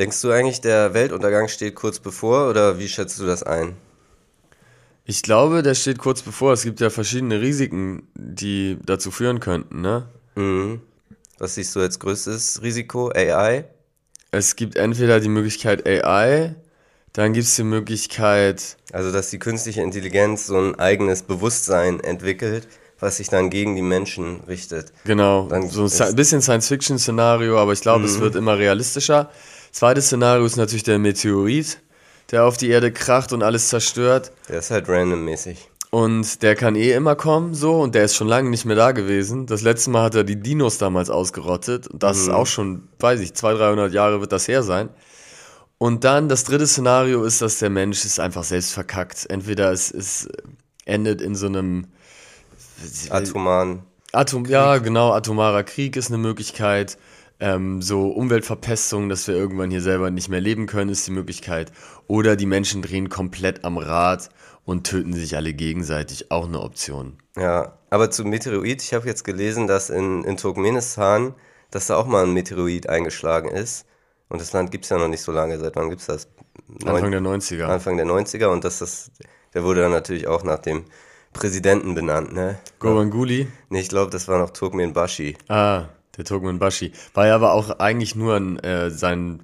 Denkst du eigentlich, der Weltuntergang steht kurz bevor oder wie schätzt du das ein? Ich glaube, der steht kurz bevor. Es gibt ja verschiedene Risiken, die dazu führen könnten, ne? Mhm. Was siehst du als größtes Risiko? AI? Es gibt entweder die Möglichkeit AI, dann gibt es die Möglichkeit. Also, dass die künstliche Intelligenz so ein eigenes Bewusstsein entwickelt, was sich dann gegen die Menschen richtet. Genau, Dann so ein bisschen Science-Fiction-Szenario, aber ich glaube, es wird immer realistischer. Zweites Szenario ist natürlich der Meteorit, der auf die Erde kracht und alles zerstört. Der ist halt randommäßig. Und der kann eh immer kommen, so, und der ist schon lange nicht mehr da gewesen. Das letzte Mal hat er die Dinos damals ausgerottet. Und das ist auch schon, weiß ich, 200, 300 Jahre wird das her sein. Und dann das dritte Szenario ist, dass der Mensch es einfach selbst verkackt. Entweder es, es endet in so einem Atomaren. Atom, ja, genau, atomarer Krieg ist eine Möglichkeit. Ähm, so Umweltverpestung, dass wir irgendwann hier selber nicht mehr leben können, ist die Möglichkeit. Oder die Menschen drehen komplett am Rad und töten sich alle gegenseitig, auch eine Option. Ja, aber zu Meteorit, ich habe jetzt gelesen, dass in, in Turkmenistan, dass da auch mal ein Meteorit eingeschlagen ist. Und das Land gibt es ja noch nicht so lange. Seit wann gibt es das? Anfang Neun- der 90er. Anfang der 90er. Und das ist, der wurde dann natürlich auch nach dem Präsidenten benannt, ne? Gurbanguly. Nee, ich glaube, das war noch Turkmenbashi. Ah, der Turkmenbashi. War ja aber auch eigentlich nur ein, äh, sein,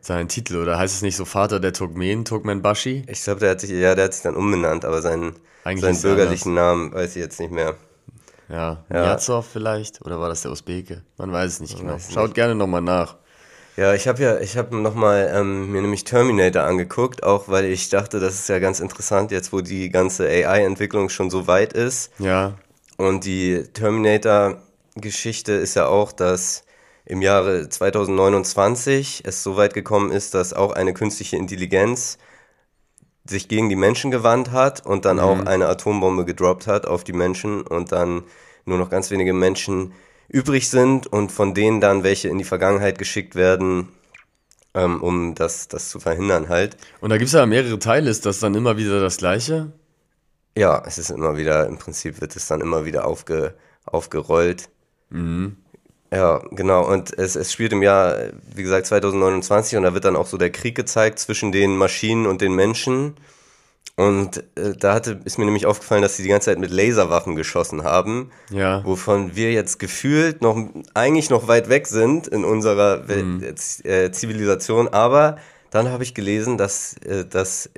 sein Titel, oder heißt es nicht so Vater der Turkmenen, Turkmenbashi? Ich glaube, der hat sich, ja, der hat sich dann umbenannt, aber seinen, Eigentlich seinen er bürgerlichen Namen weiß ich jetzt nicht mehr. Ja, Ja. Niazov vielleicht? Oder war das der Usbeke? Man weiß es nicht genau. weiß es Schaut gerne nochmal nach. Ja, ich habe ja, ich habe nochmal ähm, mir nämlich Terminator angeguckt, auch weil ich dachte, das ist ja ganz interessant jetzt, wo die ganze AI-Entwicklung schon so weit ist. Ja, Und die Terminator-Geschichte ist ja auch, dass im Jahre 2029 es so weit gekommen ist, dass auch eine künstliche Intelligenz sich gegen die Menschen gewandt hat und dann auch eine Atombombe gedroppt hat auf die Menschen und dann nur noch ganz wenige Menschen übrig sind und von denen dann welche in die Vergangenheit geschickt werden, ähm, um das, das zu verhindern halt. Und da gibt es ja mehrere Teile. Ist das dann immer wieder das Gleiche? Ja, es ist immer wieder, im Prinzip wird es dann immer wieder aufge, aufgerollt. Ja, genau. Und es, es spielt im Jahr, wie gesagt, 2029 und da wird dann auch so der Krieg gezeigt zwischen den Maschinen und den Menschen. Und äh, da hatte, ist mir nämlich aufgefallen, dass sie die ganze Zeit mit Laserwaffen geschossen haben, Ja. wovon wir jetzt gefühlt noch eigentlich noch weit weg sind in unserer Z- äh, Zivilisation. Aber dann habe ich gelesen, dass, äh, dass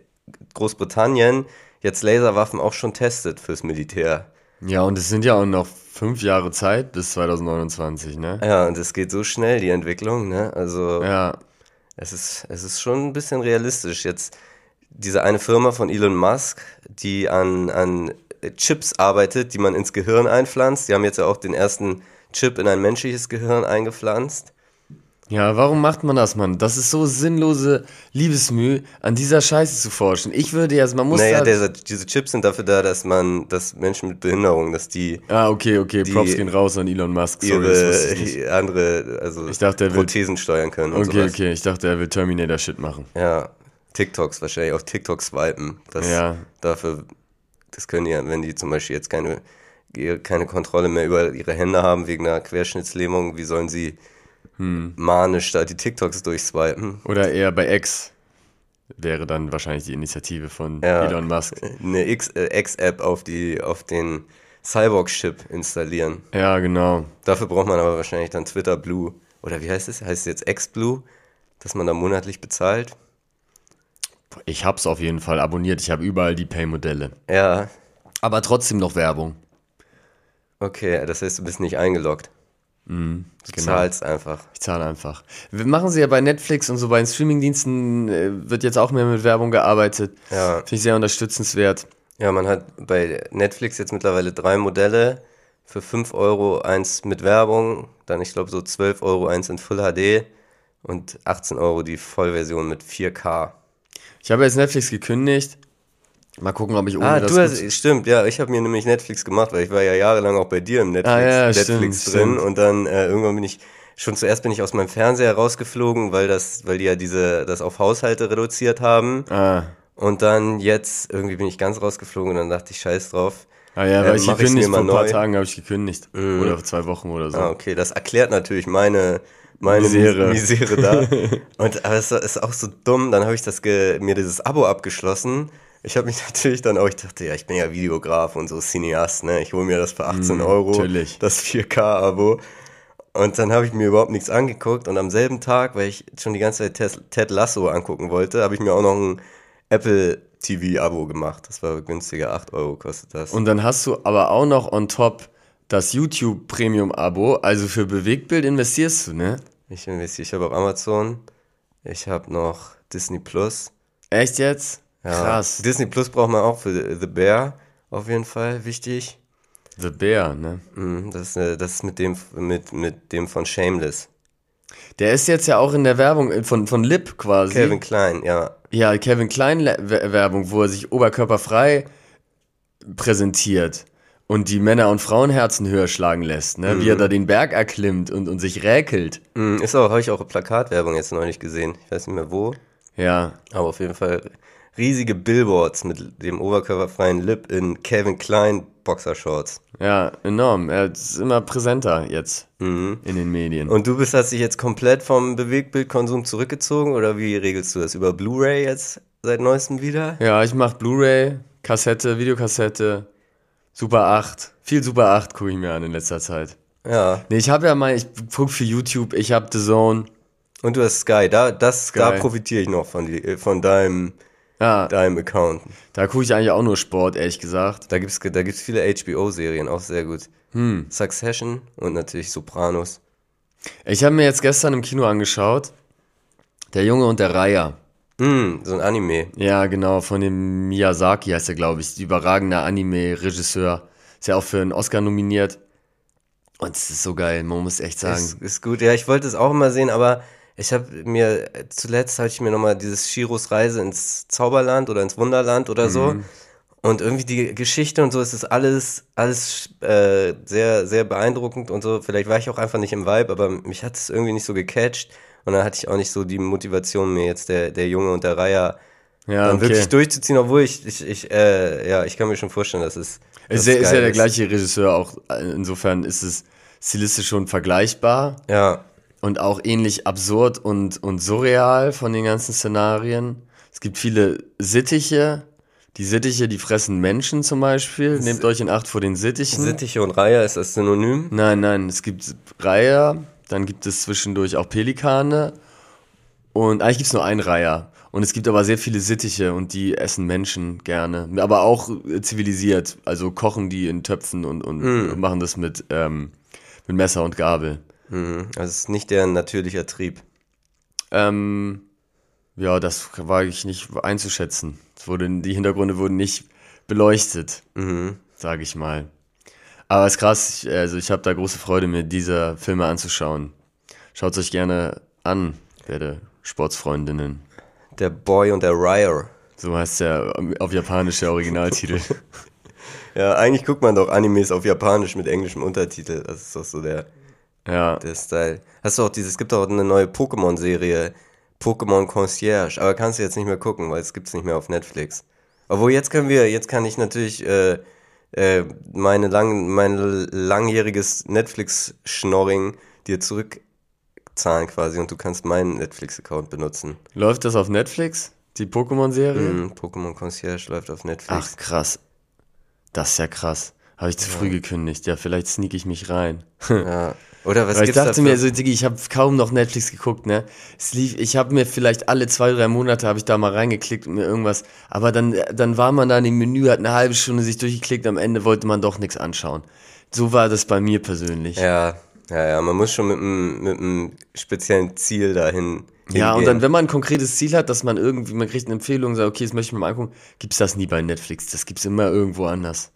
Großbritannien jetzt Laserwaffen auch schon testet fürs Militär. Ja, und es sind ja auch noch fünf Jahre Zeit bis 2029, ne? Ja, und es geht so schnell, die Entwicklung, ne? Also Ja. es ist, es ist schon ein bisschen realistisch. Jetzt diese eine Firma von Elon Musk, die an, an Chips arbeitet, die man ins Gehirn einpflanzt. Die haben jetzt ja auch den ersten Chip in ein menschliches Gehirn eingepflanzt. Ja, warum macht man das, Mann? Das ist so sinnlose Liebesmüh, an dieser Scheiße zu forschen. Ich würde jetzt, man muss Naja, der, diese Chips sind dafür da, dass man, dass Menschen mit Behinderung, dass die ah, okay, okay, Props gehen raus an Elon Musk. Sorry, ihre andere, also Ich dachte, er will- Prothesen steuern können und Okay, sowas. okay, ich dachte, er will Terminator-Shit machen. Ja, TikToks wahrscheinlich auch TikTok swipen. Das, Ja. Dafür, das können die ja, wenn die zum Beispiel jetzt keine, keine Kontrolle mehr über ihre Hände haben wegen einer Querschnittslähmung, wie sollen sie Hm. manisch da die TikToks durchswipen? Oder eher bei X wäre dann wahrscheinlich die Initiative von Ja. Elon Musk. Eine X- äh, X-App auf, die, auf den Cyborg-Chip installieren. Ja, genau. Dafür braucht man aber wahrscheinlich dann Twitter Blue. Oder wie heißt es? Heißt es jetzt X-Blue? Dass man da monatlich bezahlt? Ich hab's auf jeden Fall abonniert. Ich habe überall die Pay-Modelle. Ja, Aber trotzdem noch Werbung. okay, das heißt, du bist nicht eingeloggt. Du genau. zahlst einfach. Ich zahle einfach. Wir machen sie ja bei Netflix und so bei den Streamingdiensten äh, wird jetzt auch mehr mit Werbung gearbeitet. Ja. Finde ich sehr unterstützenswert. Ja, man hat bei Netflix jetzt mittlerweile drei Modelle. Für 5 Euro eins mit Werbung, dann ich glaube so 12 Euro eins in Full HD und 18 Euro die Vollversion mit 4K. Ich habe jetzt Netflix gekündigt. Mal gucken, ob ich ohne Ah, das du hast, stimmt, ja, ich habe mir nämlich Netflix gemacht, weil ich war ja jahrelang auch bei dir im Netflix, Ah, ja, Netflix stimmt, drin stimmt. und dann äh, irgendwann bin ich schon zuerst bin ich aus meinem Fernseher rausgeflogen, weil das, weil die ja diese das auf Haushalte reduziert haben Ah, und dann jetzt irgendwie bin ich ganz rausgeflogen und dann dachte ich Scheiß drauf. ah ja, Äh, weil ich mach ich's gekündigt vor ein paar neu. Tagen habe ich gekündigt. Oder vor zwei Wochen oder so. Ah, okay, das erklärt natürlich meine meine Misere. Misere, da. Und aber es ist auch so dumm, dann habe ich das mir dieses Abo abgeschlossen. Ich habe mich natürlich dann auch, ich dachte, ja, ich bin ja Videograf und so Cineast, ne? Ich hole mir das für 18 Euro, natürlich. das 4K-Abo. Und dann habe ich mir überhaupt nichts angeguckt und am selben Tag, weil ich schon die ganze Zeit Ted, Lasso angucken wollte, habe ich mir auch noch ein Apple TV-Abo gemacht. Das war günstiger, 8 Euro kostet das. Und dann hast du aber auch noch on top das YouTube Premium Abo. Also für Bewegtbild investierst du, ne? Ich investiere, ich habe auf Amazon, ich habe noch Disney Plus. Echt jetzt? Ja. Krass. Disney Plus braucht man auch für The Bear, auf jeden Fall, wichtig. The Bear, ne? Mhm, Das ist, äh, das ist mit dem, mit, mit dem von Shameless. Der ist jetzt ja auch in der Werbung äh, von, von Lip quasi. Kevin Klein, ja. Ja, Kevin Klein Le- We- Werbung, wo er sich oberkörperfrei präsentiert und die Männer- und Frauenherzen höher schlagen lässt, ne? Wie er da den Berg erklimmt und, und sich räkelt. Mhm, Ist auch, habe ich auch eine Plakatwerbung jetzt neulich gesehen. Ich weiß nicht mehr wo, Ja. aber auf jeden Fall riesige Billboards mit dem oberkörperfreien Lip in Kevin Klein Boxershorts. Ja, enorm. Er ist immer präsenter jetzt in den Medien. Und du bist, hast dich jetzt komplett vom Bewegtbildkonsum zurückgezogen oder wie regelst du das? Über Blu-ray jetzt seit neuestem wieder? ja, ich mach Blu-ray, Kassette, Videokassette, Super 8. Viel Super 8 gucke ich mir an in letzter Zeit. Ja. Nee, ich habe ja mal, ich gucke für YouTube, ich habe The Zone. Und du hast Sky, da, das, da Sky. profitiere ich noch von, die, äh, von deinem, Ja, deinem Account. da gucke ich eigentlich auch nur Sport, ehrlich gesagt. Da gibt's, da gibt's viele HBO-Serien, auch sehr gut. Hm. Succession und natürlich Sopranos. Ich habe mir jetzt gestern im Kino angeschaut, Der Junge und der Reiher. Mm, so ein Anime. Ja, genau, von dem Miyazaki heißt er, glaube ich. Überragender Anime-Regisseur. Ist ja auch für einen Oscar nominiert. Und es ist so geil, man muss echt sagen. Ist, ist gut. Ja, ich wollte es auch mal sehen, aber ich habe mir, zuletzt habe ich mir nochmal dieses Shiros Reise ins Zauberland oder ins Wunderland oder so. Und irgendwie die Geschichte und so, es ist alles, alles äh, sehr, sehr beeindruckend und so. Vielleicht war ich auch einfach nicht im Vibe, aber mich hat es irgendwie nicht so gecatcht. Und dann hatte ich auch nicht so die Motivation, mir jetzt der, der Junge und der Reiher ja, dann okay. wirklich durchzuziehen, obwohl ich, ich, ich äh, ja, ich kann mir schon vorstellen, dass es. dass Ist, ja- ist ja der gleiche Regisseur auch. Insofern ist es stilistisch schon vergleichbar Ja, und auch ähnlich absurd und, und surreal von den ganzen Szenarien. Es gibt viele Sittiche. Die Sittiche, die fressen Menschen zum Beispiel. Nehmt euch in Acht vor den Sittichen. Sittiche und Reiher ist das Synonym. Nein, nein, es gibt Reiher, dann gibt es zwischendurch auch Pelikane und eigentlich gibt es nur einen Reiher. Und es gibt aber sehr viele Sittiche und die essen Menschen gerne. Aber auch äh, zivilisiert. Also kochen die in Töpfen und, und, und machen das mit, ähm, mit Messer und Gabel. Mhm. Also es ist nicht deren natürlicher Trieb. Ähm, ja, das war ich nicht einzuschätzen. Es wurde, die Hintergründe wurden nicht beleuchtet, Mhm. sage ich mal. Aber es ist krass, ich, also ich habe da große Freude, mir diese Filme anzuschauen. Schaut euch gerne an, werde Sportsfreundinnen. Der Boy und der Ryer. So heißt der auf Japanisch der Originaltitel. Ja, eigentlich guckt man doch Animes auf Japanisch mit englischem Untertitel. Das ist doch so der, ja, der Style. Hast du auch dieses, es gibt auch eine neue Pokémon-Serie, Pokémon Concierge, aber kannst du jetzt nicht mehr gucken, weil es gibt's nicht mehr auf Netflix. Obwohl jetzt können wir, jetzt kann ich natürlich äh, äh, meine lang, mein langjähriges Netflix-Schnorring dir zurückzahlen quasi und du kannst meinen Netflix-Account benutzen. läuft das auf Netflix? Die Pokémon-Serie? Mhm, Pokémon Concierge läuft auf Netflix. Ach, krass. Das ist ja krass. Habe ich zu früh gekündigt. Ja, vielleicht sneak ich mich rein. Ja. Oder was ich gibt's da dachte für- mir, so, Diggi, ich habe kaum noch Netflix geguckt, ne? Es lief, ich habe mir vielleicht alle zwei, drei Monate habe ich da mal reingeklickt und mir irgendwas, aber dann, dann war man da in dem Menü, hat eine halbe Stunde sich durchgeklickt, am Ende wollte man doch nichts anschauen. So war das bei mir persönlich. Ja, ja, ja, man muss schon mit einem, mit einem speziellen Ziel dahin. Ja, und hingehen. dann, wenn man ein konkretes Ziel hat, dass man irgendwie, man kriegt eine Empfehlung, sagt, okay, das möchte ich mir mal angucken, gibt's das nie bei Netflix. Das gibt's immer irgendwo anders.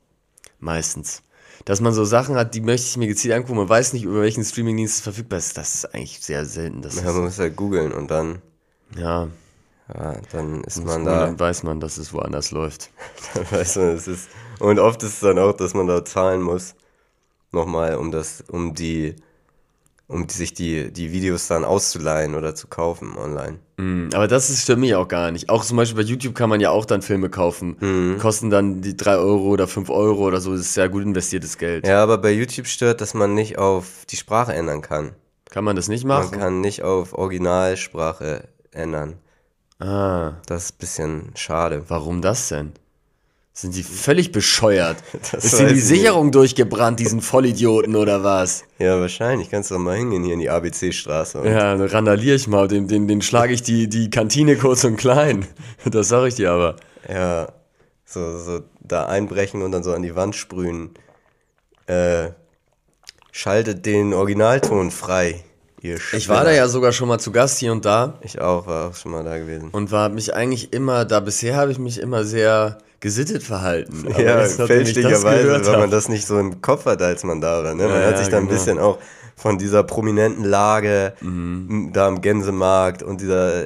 Meistens. Dass man so Sachen hat, die möchte ich mir gezielt angucken, man weiß nicht, über welchen Streamingdienst es verfügbar ist. Das ist eigentlich sehr selten. Das Ja, man muss halt googeln und dann, ja, ja, dann ist man da, dann weiß man, dass es woanders läuft. dann weiß man, es ist, und oft ist es dann auch, dass man da zahlen muss, nochmal, um das, um die, um sich die, die Videos dann auszuleihen oder zu kaufen online. Mm, Aber das ist für mich auch gar nicht. Auch zum Beispiel bei YouTube kann man ja auch dann Filme kaufen. Kosten dann die 3 Euro oder 5 Euro oder so. Das ist sehr gut investiertes Geld. Ja, aber bei YouTube stört, dass man nicht auf die Sprache ändern kann. Kann man das nicht Man machen? kann nicht auf Originalsprache ändern. ah, Das ist ein bisschen schade. warum das denn? Sind die völlig bescheuert? Das ist denen die ich nicht. Sicherung durchgebrannt, diesen Vollidioten oder was? Ja, wahrscheinlich. Kannst du doch mal hingehen hier in die ABC-Straße. Ja, dann randaliere ich mal, den, den, den schlage ich die, die Kantine kurz und klein. Das sage ich dir aber. Ja, so, so da einbrechen und dann so an die Wand sprühen. Äh, schaltet den Originalton frei, ihr Ich war da ja sogar schon mal zu Gast hier und da Ich auch, war auch schon mal da gewesen. und war mich eigentlich immer, da bisher habe ich mich immer sehr gesittet verhalten. Aber ja, fälschlicherweise, weil man das nicht so im Kopf hat, als man da war. Ne? Man Ja, hat ja, sich da ein genau. bisschen auch von dieser prominenten Lage Mhm. da am Gänsemarkt und dieser,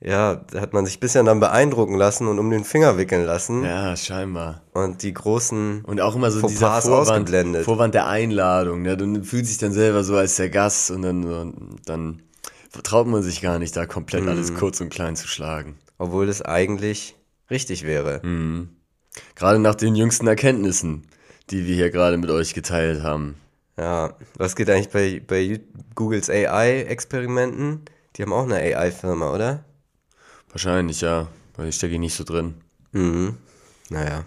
ja, hat man sich ein bisschen dann beeindrucken lassen und um den Finger wickeln lassen. Ja, scheinbar. Und die großen Und auch immer so Fauxpas dieser Vorwand, ausgeblendet. Vorwand der Einladung. Ne? Du fühlst dich dann selber so als der Gast und dann, und dann vertraut man sich gar nicht, da komplett Mhm. alles kurz und klein zu schlagen. obwohl das eigentlich richtig wäre. Mhm. Gerade nach den jüngsten Erkenntnissen, die wir hier gerade mit euch geteilt haben. Ja, was geht eigentlich bei, bei Googles AI-Experimenten? Die haben auch eine AI-Firma, oder? Wahrscheinlich, ja. Weil ich stecke nicht so drin. Mhm. Naja.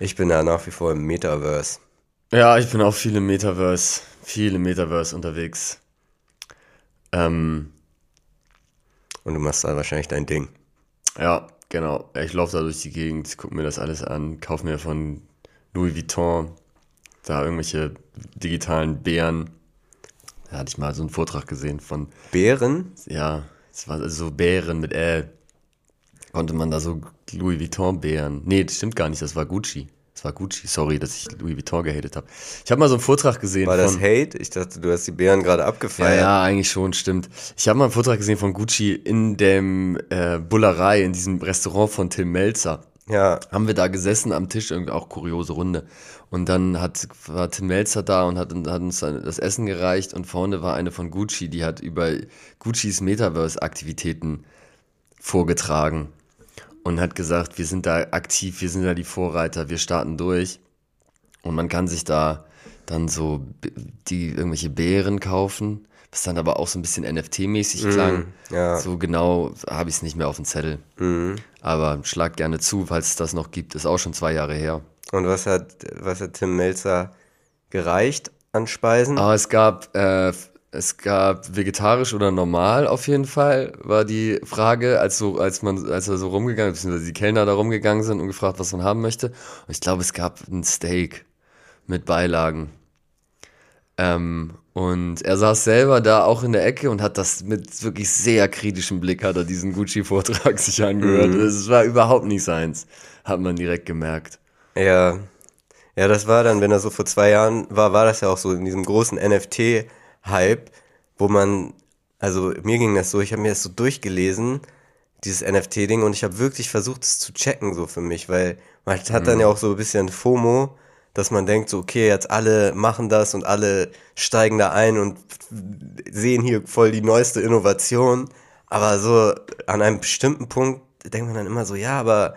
Ich bin da nach wie vor im Metaverse. Ja, ich bin auch viel im Metaverse, viel im Metaverse unterwegs. Ähm, Und du machst da wahrscheinlich dein Ding. ja, genau. Ich laufe da durch die Gegend, gucke mir das alles an, kaufe mir von Louis Vuitton da irgendwelche digitalen Bären. Da hatte ich mal so einen Vortrag gesehen von, Bären? ja, es war so Bären mit L. Konnte man da so Louis Vuitton Bären. Nee, das stimmt gar nicht, das war Gucci. Das war Gucci, sorry, dass ich Louis Vuitton gehatet habe. Ich habe mal so einen Vortrag gesehen War das Hate? Ich dachte, du hast die Bären gerade Ja, abgefeiert. ja, eigentlich schon, stimmt. Ich habe mal einen Vortrag gesehen von Gucci in dem äh, Bullerei, in diesem Restaurant von Tim Melzer. Ja, Haben wir da gesessen am Tisch, irgendwie auch kuriose Runde. Und dann hat, war Tim Melzer da und hat, hat uns das Essen gereicht und vorne war eine von Gucci, die hat über Guccis Metaverse-Aktivitäten vorgetragen und hat gesagt, wir sind da aktiv, wir sind da die Vorreiter, wir starten durch. Und man kann sich da dann so die irgendwelche Beeren kaufen, was dann aber auch so ein bisschen NFT-mäßig klang. ja. So genau habe ich es nicht mehr auf dem Zettel. Aber schlag gerne zu, falls es das noch gibt. Ist auch schon zwei Jahre her. Und was hat, was hat Tim Melzer gereicht an Speisen? Aber es gab, äh, es gab vegetarisch oder normal auf jeden Fall, war die Frage, als so, als man, als er so rumgegangen, beziehungsweise die Kellner da rumgegangen sind und gefragt, was man haben möchte. Und ich glaube, es gab ein Steak mit Beilagen. Ähm, und er saß selber da auch in der Ecke und hat das mit wirklich sehr kritischem Blick, hat er diesen Gucci-Vortrag sich angehört. Es war überhaupt nicht seins, hat man direkt gemerkt. Ja. Ja, das war dann, wenn er so vor zwei Jahren war, war das ja auch so in diesem großen NFT-Hype, wo man, also mir ging das so, ich habe mir das so durchgelesen, dieses NFT-Ding, und ich habe wirklich versucht, es zu checken, so für mich, weil man hat dann ja auch so ein bisschen FOMO, dass man denkt, so, okay, jetzt alle machen das und alle steigen da ein und sehen hier voll die neueste Innovation. Aber so an einem bestimmten Punkt denkt man dann immer so, ja, aber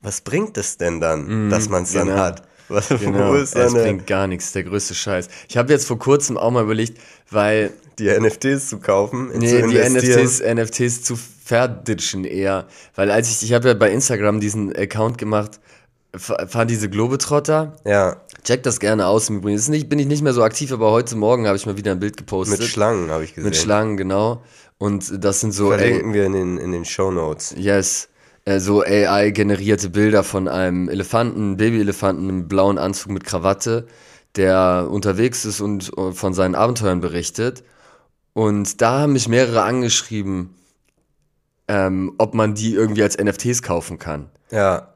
was bringt es denn dann, dass man es dann genau. hat? Was, Genau, Wo ist seine, bringt gar nichts, der größte Scheiß. Ich habe jetzt vor kurzem auch mal überlegt, weil die NFTs zu kaufen, nee, zu die? NFTs, NFTs zu verditschen eher, weil als ich, ich habe ja bei Instagram diesen Account gemacht, fahren diese Globetrotter, Ja, check das gerne aus im Übrigen. Ist nicht, bin ich nicht mehr so aktiv, aber heute Morgen habe ich mal wieder ein Bild gepostet. mit Schlangen habe ich gesehen. Mit Schlangen, genau. Und das sind so, ey, Verlinken wir in den, in den Show Notes. Yes. Äh, so AI-generierte Bilder von einem Elefanten, Babyelefanten im blauen Anzug mit Krawatte, der unterwegs ist und äh, von seinen Abenteuern berichtet. Und da haben mich mehrere angeschrieben, ähm, ob man die irgendwie als NFTs kaufen kann. Ja.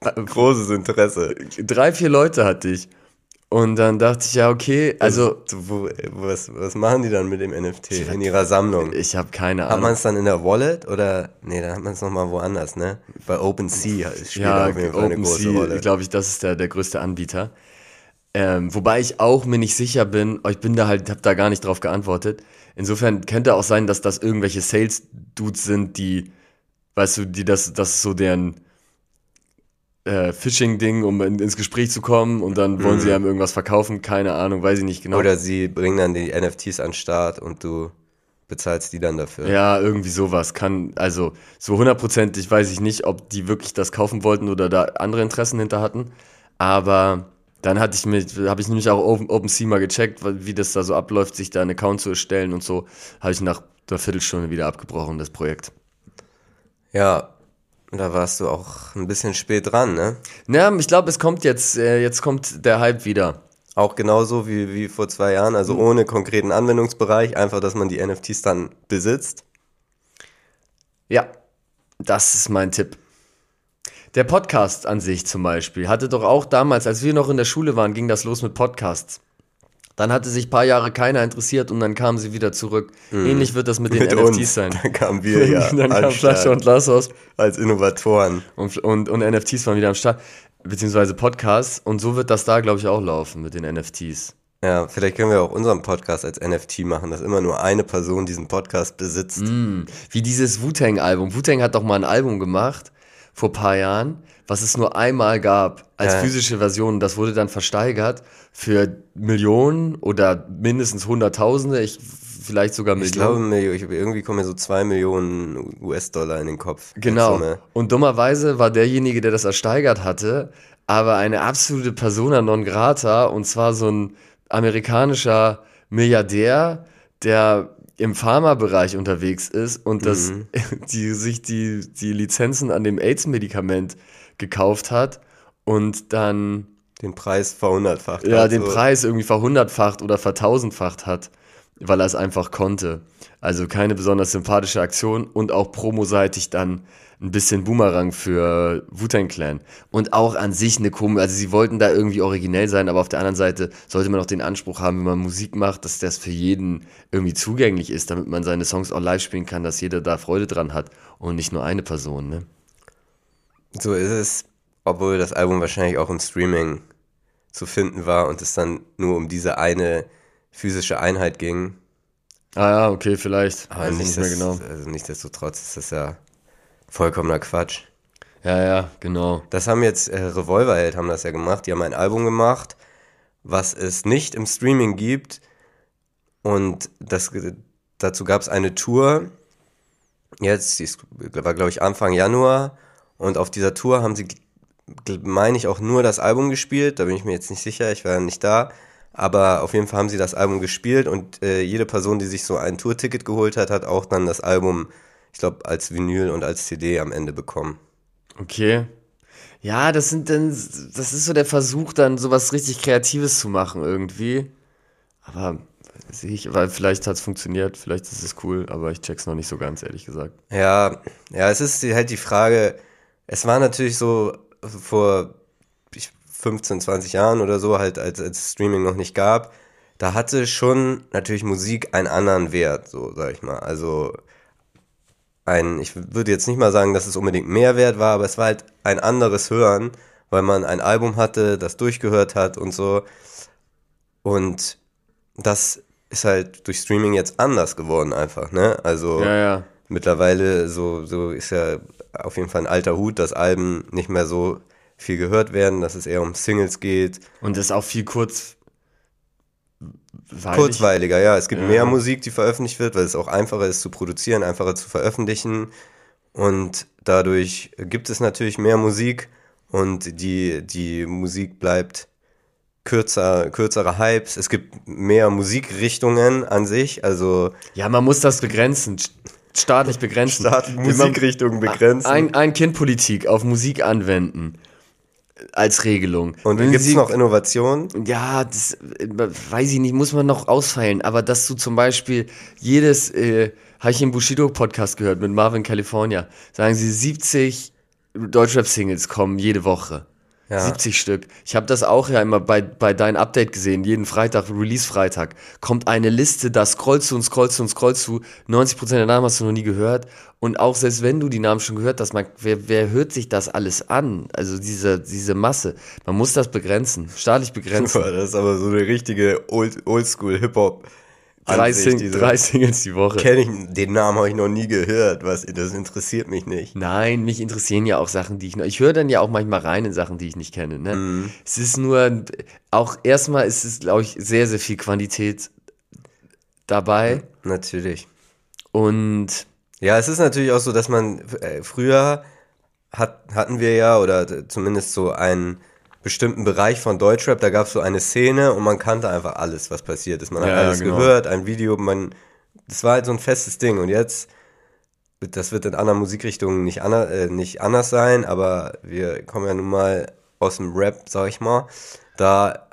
Großes Interesse. Drei, vier Leute hatte ich. Und dann dachte ich, ja, okay, also So, wo, was, was machen die dann mit dem NFT in ihrer Sammlung? ich habe keine Hat man Ahnung. es dann in der Wallet oder? Nee, dann hat man es nochmal woanders, ne? Bei OpenSea spielt Ja, auf jeden Fall eine große OpenSea, Rolle. glaube ich, das ist der, der größte Anbieter. Ähm, wobei ich auch mir nicht sicher bin, ich bin da halt, habe da gar nicht drauf geantwortet. Insofern könnte auch sein, dass das irgendwelche Sales-Dudes sind, die, weißt du, die das, das ist so deren, äh, Phishing-Ding, um in, ins Gespräch zu kommen und dann wollen Mhm. sie einem irgendwas verkaufen, keine Ahnung, weiß ich nicht genau. Oder sie bringen dann die NFTs an den Start und du bezahlst die dann dafür. Ja, irgendwie sowas kann, also so hundertprozentig weiß ich nicht, ob die wirklich das kaufen wollten oder da andere Interessen hinter hatten. Aber dann hatte ich mich, habe ich nämlich auch Open, OpenSea mal gecheckt, wie das da so abläuft, sich da einen Account zu erstellen und so, habe ich nach einer Viertelstunde wieder abgebrochen, das Projekt. Ja, da warst du auch ein bisschen spät dran, ne? Na, ich glaube, es kommt jetzt, äh, jetzt kommt der Hype wieder. Auch genauso wie, wie vor zwei Jahren, also Mhm. ohne konkreten Anwendungsbereich, einfach, dass man die NFTs dann besitzt. Ja, das ist mein Tipp. Der Podcast an sich zum Beispiel hatte doch auch damals, als wir noch in der Schule waren, ging das los mit Podcasts. Dann hatte sich ein paar Jahre keiner interessiert und dann kamen sie wieder zurück. Ähnlich wird das mit den Mhm. Mit NFTs uns. sein. Da kamen wir ja dann an kam den Flasche und Glas aus als Innovatoren. und, und, und NFTs waren wieder am Start. Beziehungsweise Podcasts. Und so wird das da, glaube ich, auch laufen mit den NFTs. Ja, vielleicht können wir auch unseren Podcast als NFT machen, dass immer nur eine Person diesen Podcast besitzt. Mhm. Wie dieses Wu-Tang-Album. Wu-Tang hat doch mal ein Album gemacht vor ein paar Jahren, was es nur einmal gab als Ja. physische Version. Das wurde dann versteigert für Millionen oder mindestens Hunderttausende, ich, vielleicht sogar Ich glaube, Millionen. Millio- ich, irgendwie kommen mir so zwei Millionen US-Dollar in den Kopf. Genau. Und dummerweise war derjenige, der das ersteigert hatte, aber eine absolute Persona non grata und zwar so ein amerikanischer Milliardär, der im Pharmabereich unterwegs ist und das, Mhm. die sich die, die Lizenzen an dem AIDS-Medikament gekauft hat und dann Den Preis verhundertfacht. ja, hat, den. Preis irgendwie verhundertfacht oder vertausendfacht hat, weil er es einfach konnte. Also keine besonders sympathische Aktion und auch promoseitig dann ein bisschen Boomerang für Wu-Tang Clan. Und auch an sich eine komische, also sie wollten da irgendwie originell sein, aber auf der anderen Seite sollte man auch den Anspruch haben, wenn man Musik macht, dass das für jeden irgendwie zugänglich ist, damit man seine Songs auch live spielen kann, dass jeder da Freude dran hat und nicht nur eine Person, ne? So ist es, obwohl das Album wahrscheinlich auch im Streaming zu finden war und es dann nur um diese eine physische Einheit ging. Ah ja, okay, vielleicht. Aber ich nicht mehr genau. also nichtsdestotrotz ist das ja vollkommener Quatsch. Ja, ja, genau. Das haben jetzt äh, Revolverheld haben das ja gemacht. Die haben ein Album gemacht, was es nicht im Streaming gibt. Und das, dazu gab es eine Tour. Jetzt, die war glaube ich Anfang Januar. Und auf dieser Tour haben sie, meine ich, auch nur das Album gespielt. Da bin ich mir jetzt nicht sicher, ich war ja nicht da. Aber auf jeden Fall haben sie das Album gespielt und äh, jede Person, die sich so ein Tourticket geholt hat, hat auch dann das Album, ich glaube, als Vinyl und als CD am Ende bekommen. Okay. Ja, das sind dann, das ist so der Versuch, dann sowas richtig Kreatives zu machen irgendwie. Aber sehe ich, weil vielleicht hat es funktioniert, vielleicht ist es cool, aber ich check's noch nicht so ganz, ehrlich gesagt. Ja, ja, es ist halt die Frage, es war natürlich so vor ich- 15, 20 Jahren oder so, halt als, als Streaming noch nicht gab, da hatte schon natürlich Musik einen anderen Wert, so sag ich mal. Also ein, ich würde jetzt nicht mal sagen, dass es unbedingt Mehrwert war, aber es war halt ein anderes Hören, weil man ein Album hatte, das durchgehört hat und so. Und das ist halt durch Streaming jetzt anders geworden einfach, ne? Also Ja, ja. mittlerweile so, so ist ja auf jeden Fall ein alter Hut, dass Alben nicht mehr so viel gehört werden, dass es eher um Singles geht. Und das ist auch viel kurz. weilig. Kurzweiliger, ja. Es gibt Ja. mehr Musik, die veröffentlicht wird, weil es auch einfacher ist zu produzieren, einfacher zu veröffentlichen. Und dadurch gibt es natürlich mehr Musik und die, die Musik bleibt kürzer, kürzere Hypes. Es gibt mehr Musikrichtungen an sich, also Ja, man muss das begrenzen, staatlich begrenzen. Staat Musikrichtungen begrenzen. Ein, ein Kindpolitik auf Musik anwenden. Als Regelung. und Wenn gibt es noch Innovationen? Ja, das äh, weiß ich nicht, muss man noch ausfeilen. Aber dass du zum Beispiel jedes, äh, habe ich im Bushido-Podcast gehört mit Marvin California, sagen sie 70 Deutschrap-Singles kommen jede Woche. Ja. 70 Stück. Ich habe das auch ja immer bei, bei deinem Update gesehen. Jeden Freitag, Release-Freitag, kommt eine Liste, da scrollst du und scrollst du und scrollst du. 90% der Namen hast du noch nie gehört. Und auch selbst wenn du die Namen schon gehört hast, man, wer, wer hört sich das alles an? Also diese, diese Masse. Man muss das begrenzen, staatlich begrenzen. Boah, Das ist aber so eine richtige Old, Oldschool Hip-Hop Drei, Sing drei Singles die Woche. Kenn ich, den Namen habe ich noch nie gehört. Was, das interessiert mich nicht. Nein, mich interessieren ja auch Sachen, die ich noch. Ich höre dann ja auch manchmal rein in Sachen, die ich nicht kenne. Ne? Mhm. Es ist nur, auch erstmal ist es, glaube ich, sehr, sehr viel Quantität dabei. Natürlich. Und Ja, es ist natürlich auch so, dass man äh, früher hat, hatten wir ja, oder zumindest so einen bestimmten Bereich von Deutschrap, da gab es so eine Szene und man kannte einfach alles, was passiert ist. Man hat Ja, alles genau. gehört, ein Video, man, das war halt so ein festes Ding. Und jetzt, das wird in anderen Musikrichtungen nicht, ander, äh, nicht anders sein, aber wir kommen ja nun mal aus dem Rap, sag ich mal. Da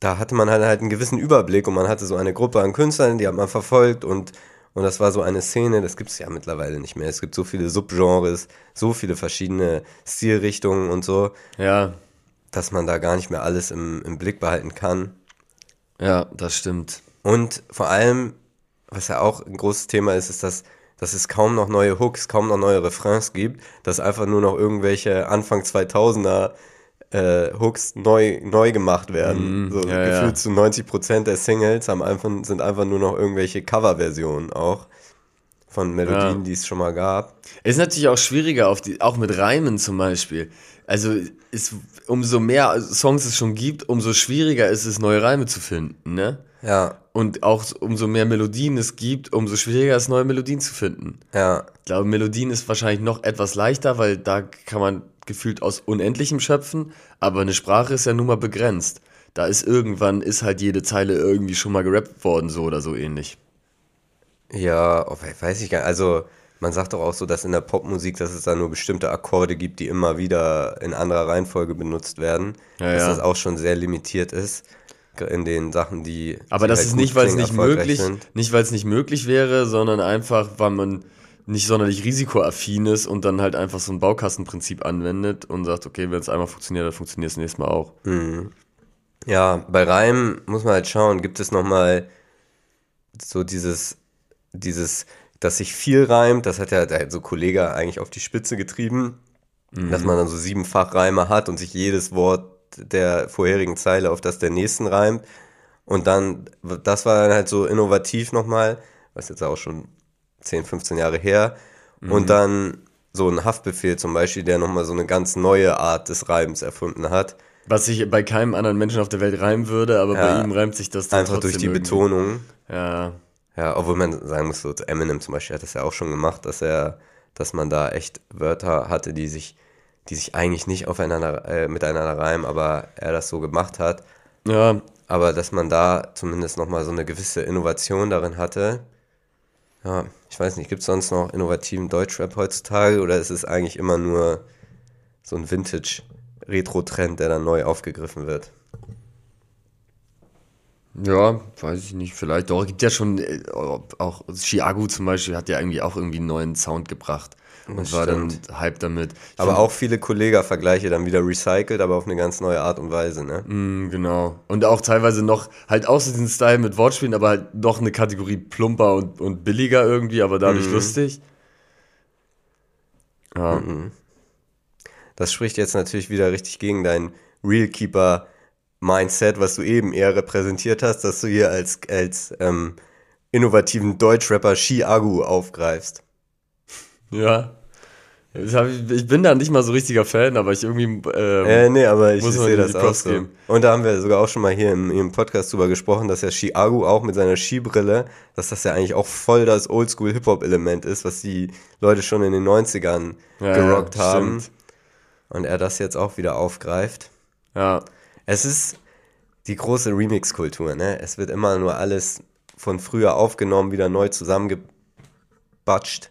da hatte man halt, halt einen gewissen Überblick und man hatte so eine Gruppe an Künstlern, die hat man verfolgt und, und das war so eine Szene, das gibt es ja mittlerweile nicht mehr. Es gibt so viele Subgenres, so viele verschiedene Stilrichtungen und so, ja, dass man da gar nicht mehr alles im, im Blick behalten kann. ja, das stimmt. Und vor allem, was ja auch ein großes Thema ist, ist, dass, dass es kaum noch neue Hooks, kaum noch neue Refrains gibt, dass einfach nur noch irgendwelche Anfang 2000er äh, Hooks neu, neu gemacht werden. so Mhm. ja, gefühlt ja. zu 90% der Singles haben einfach, sind einfach nur noch irgendwelche Coverversionen auch von Melodien, Ja. die es schon mal gab. Ist natürlich auch schwieriger, auf die, auch mit Reimen zum Beispiel. Also ist, umso mehr Songs es schon gibt, umso schwieriger ist es, neue Reime zu finden, ne? Ja, Und auch umso mehr Melodien es gibt, umso schwieriger ist, neue Melodien zu finden. ja, Ich glaube, Melodien ist wahrscheinlich noch etwas leichter, weil da kann man gefühlt aus Unendlichem schöpfen, aber eine Sprache ist ja nun mal begrenzt. Da ist irgendwann, ist halt jede Zeile irgendwie schon mal gerappt worden, so oder so ähnlich. ja, oh, we- weiß ich gar nicht. Also, man sagt doch auch so, dass in der Popmusik, dass es da nur bestimmte Akkorde gibt, die immer wieder in anderer Reihenfolge benutzt werden. Ja, dass ja. das auch schon sehr limitiert ist in den Sachen, die. Aber die das halt ist nicht, weil es nicht möglich, sind. nicht weil es nicht möglich wäre, sondern einfach, weil man nicht sonderlich risikoaffin ist und dann halt einfach so ein Baukastenprinzip anwendet und sagt, okay, wenn es einmal funktioniert, dann funktioniert es nächstes Mal auch. Ja, bei Reimen muss man halt schauen, gibt es nochmal so dieses, dieses, dass sich viel reimt, das hat ja der so Kollege eigentlich auf die Spitze getrieben, dass man dann so siebenfach Reime hat und sich jedes Wort der vorherigen Zeile auf das der nächsten reimt. Und dann, das war dann halt so innovativ nochmal, was jetzt auch schon 10, 15 Jahre her. Und dann so ein Haftbefehl zum Beispiel, der nochmal so eine ganz neue Art des Reimens erfunden hat. Was sich bei keinem anderen Menschen auf der Welt reimen würde, aber Ja. bei ihm reimt sich das dann Einfach durch die irgendwie. Betonung. Ja, Ja, obwohl man sagen muss, so Eminem zum Beispiel hat das ja auch schon gemacht, dass er, dass man da echt Wörter hatte, die sich, die sich eigentlich nicht aufeinander, äh, miteinander reimen, aber er das so gemacht hat. ja, Aber dass man da zumindest nochmal so eine gewisse Innovation darin hatte. Ja, ich weiß nicht, gibt es sonst noch innovativen Deutschrap heutzutage oder ist es eigentlich immer nur so ein Vintage-Retro-Trend, der dann neu aufgegriffen wird? Ja, weiß ich nicht, vielleicht doch. Gibt ja schon, äh, auch Chiago zum Beispiel hat ja irgendwie auch irgendwie einen neuen Sound gebracht und Das war dann stimmt. Hype damit. Ich Aber auch viele Kollega-Vergleiche dann wieder recycelt, aber auf eine ganz neue Art und Weise, ne? Mm, Genau. Und auch teilweise noch, halt auch so diesen Style mit Wortspielen, aber halt noch eine Kategorie plumper und, und billiger irgendwie, aber dadurch lustig. Ja. Das spricht jetzt natürlich wieder richtig gegen dein Realkeeper-Mindset, was du eben eher repräsentiert hast, dass du hier als, als ähm, innovativen Deutschrapper Chiagu aufgreifst. Ja. Ich, bin da nicht mal so richtiger Fan, aber ich irgendwie. Ähm, Äh, nee, aber ich, Muss ich sehe das auch so. geben. Und da haben wir sogar auch schon mal hier im, im Podcast drüber gesprochen, dass ja Chiagu auch mit seiner Skibrille, dass das ja eigentlich auch voll das Oldschool-Hip-Hop-Element ist, was die Leute schon in den 90ern Ja, gerockt ja, haben. Und er das jetzt auch wieder aufgreift. ja. Es ist die große Remix-Kultur, ne? Es wird immer nur alles von früher aufgenommen, wieder neu zusammengebatscht.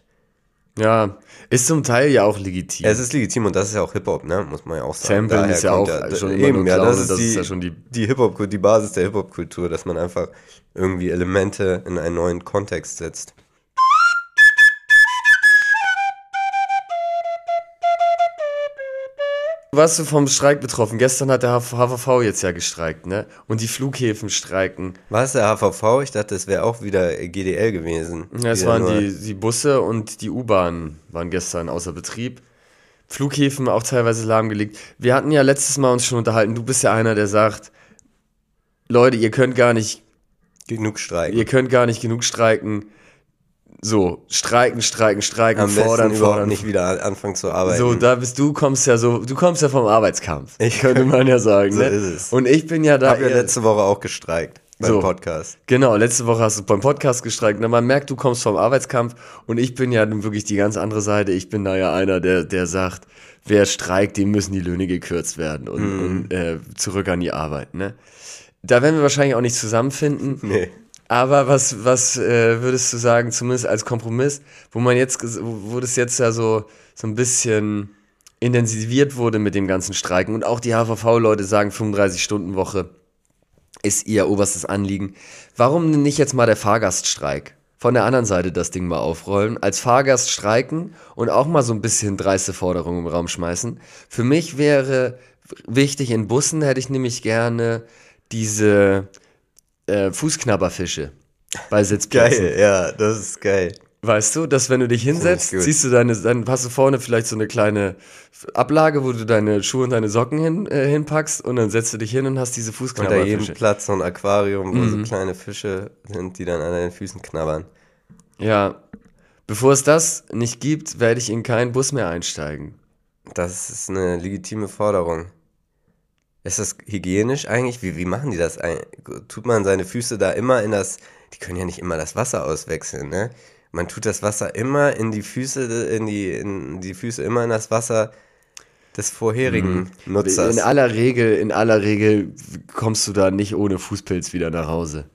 Ja. Ist zum Teil ja auch legitim. Es ist legitim und das ist ja auch Hip-Hop, ne? Muss man ja auch sagen. Samplen Daher ist ja auch schon d- immer eben, nur ja, das ist das die, ist ja schon die- die Hip-Hop, die Basis der Hip-Hop-Kultur, dass man einfach irgendwie Elemente in einen neuen Kontext setzt. Warst du vom Streik betroffen? Gestern hat der HVV jetzt ja gestreikt, ne? Und die Flughäfen streiken. War es der HVV? Ich dachte, es wäre auch wieder GDL gewesen. Ja, es waren die, die Busse und die U-Bahnen waren gestern außer Betrieb. Flughäfen auch teilweise lahmgelegt. Wir hatten ja letztes Mal uns schon unterhalten. Du bist ja einer, der sagt, Leute, ihr könnt gar nicht genug streiken. Ihr könnt gar nicht genug streiken. So, streiken, streiken, streiken, Am fordern, fordern. nicht wieder anfangen zu arbeiten. So, da bist du kommst ja so, du kommst ja vom Arbeitskampf. Ich- könnte man ja sagen. So ne? ist es. Und ich bin ja da. Hab ja eher- letzte Woche auch gestreikt beim So. Podcast. Genau, letzte Woche hast du beim Podcast gestreikt. Na, man merkt, du kommst vom Arbeitskampf und ich bin ja nun wirklich die ganz andere Seite. Ich bin da ja einer, der, der sagt, wer streikt, dem müssen die Löhne gekürzt werden und, Mhm. und äh, zurück an die Arbeit. Ne? Da werden wir wahrscheinlich auch nicht zusammenfinden. Nee. Aber was, was äh, würdest du sagen, zumindest als Kompromiss, wo man jetzt, wo das jetzt ja so, so ein bisschen intensiviert wurde mit dem ganzen Streiken und auch die HVV-Leute sagen 35-Stunden-Woche ist ihr oberstes Anliegen. Warum nicht jetzt mal der Fahrgaststreik? Von der anderen Seite das Ding mal aufrollen, als Fahrgast streiken und auch mal so ein bisschen dreiste Forderungen im Raum schmeißen. Für mich wäre wichtig, in Bussen hätte ich nämlich gerne diese äh, Fußknabberfische bei Sitzplätzen. Geil, ja, das ist geil. Weißt du, dass wenn du dich hinsetzt, gut. siehst du deine, dann hast du vorne vielleicht so eine kleine Ablage, wo du deine Schuhe und deine Socken hin, äh, hinpackst und dann setzt du dich hin und hast diese Unter jedem Fußknabberfische. Platz so ein Aquarium, wo Mhm. so kleine Fische sind, die dann an deinen Füßen knabbern. Ja, bevor es das nicht gibt, werde ich in keinen Bus mehr einsteigen. Das ist eine legitime Forderung. Ist das hygienisch eigentlich? Wie, wie machen die das? Tut man seine Füße da immer in das, die können ja nicht immer das Wasser auswechseln, ne? Man tut das Wasser immer in die Füße, in die, in die Füße immer in das Wasser des vorherigen Nutzers. In aller Regel, in aller Regel kommst du da nicht ohne Fußpilz wieder nach Hause.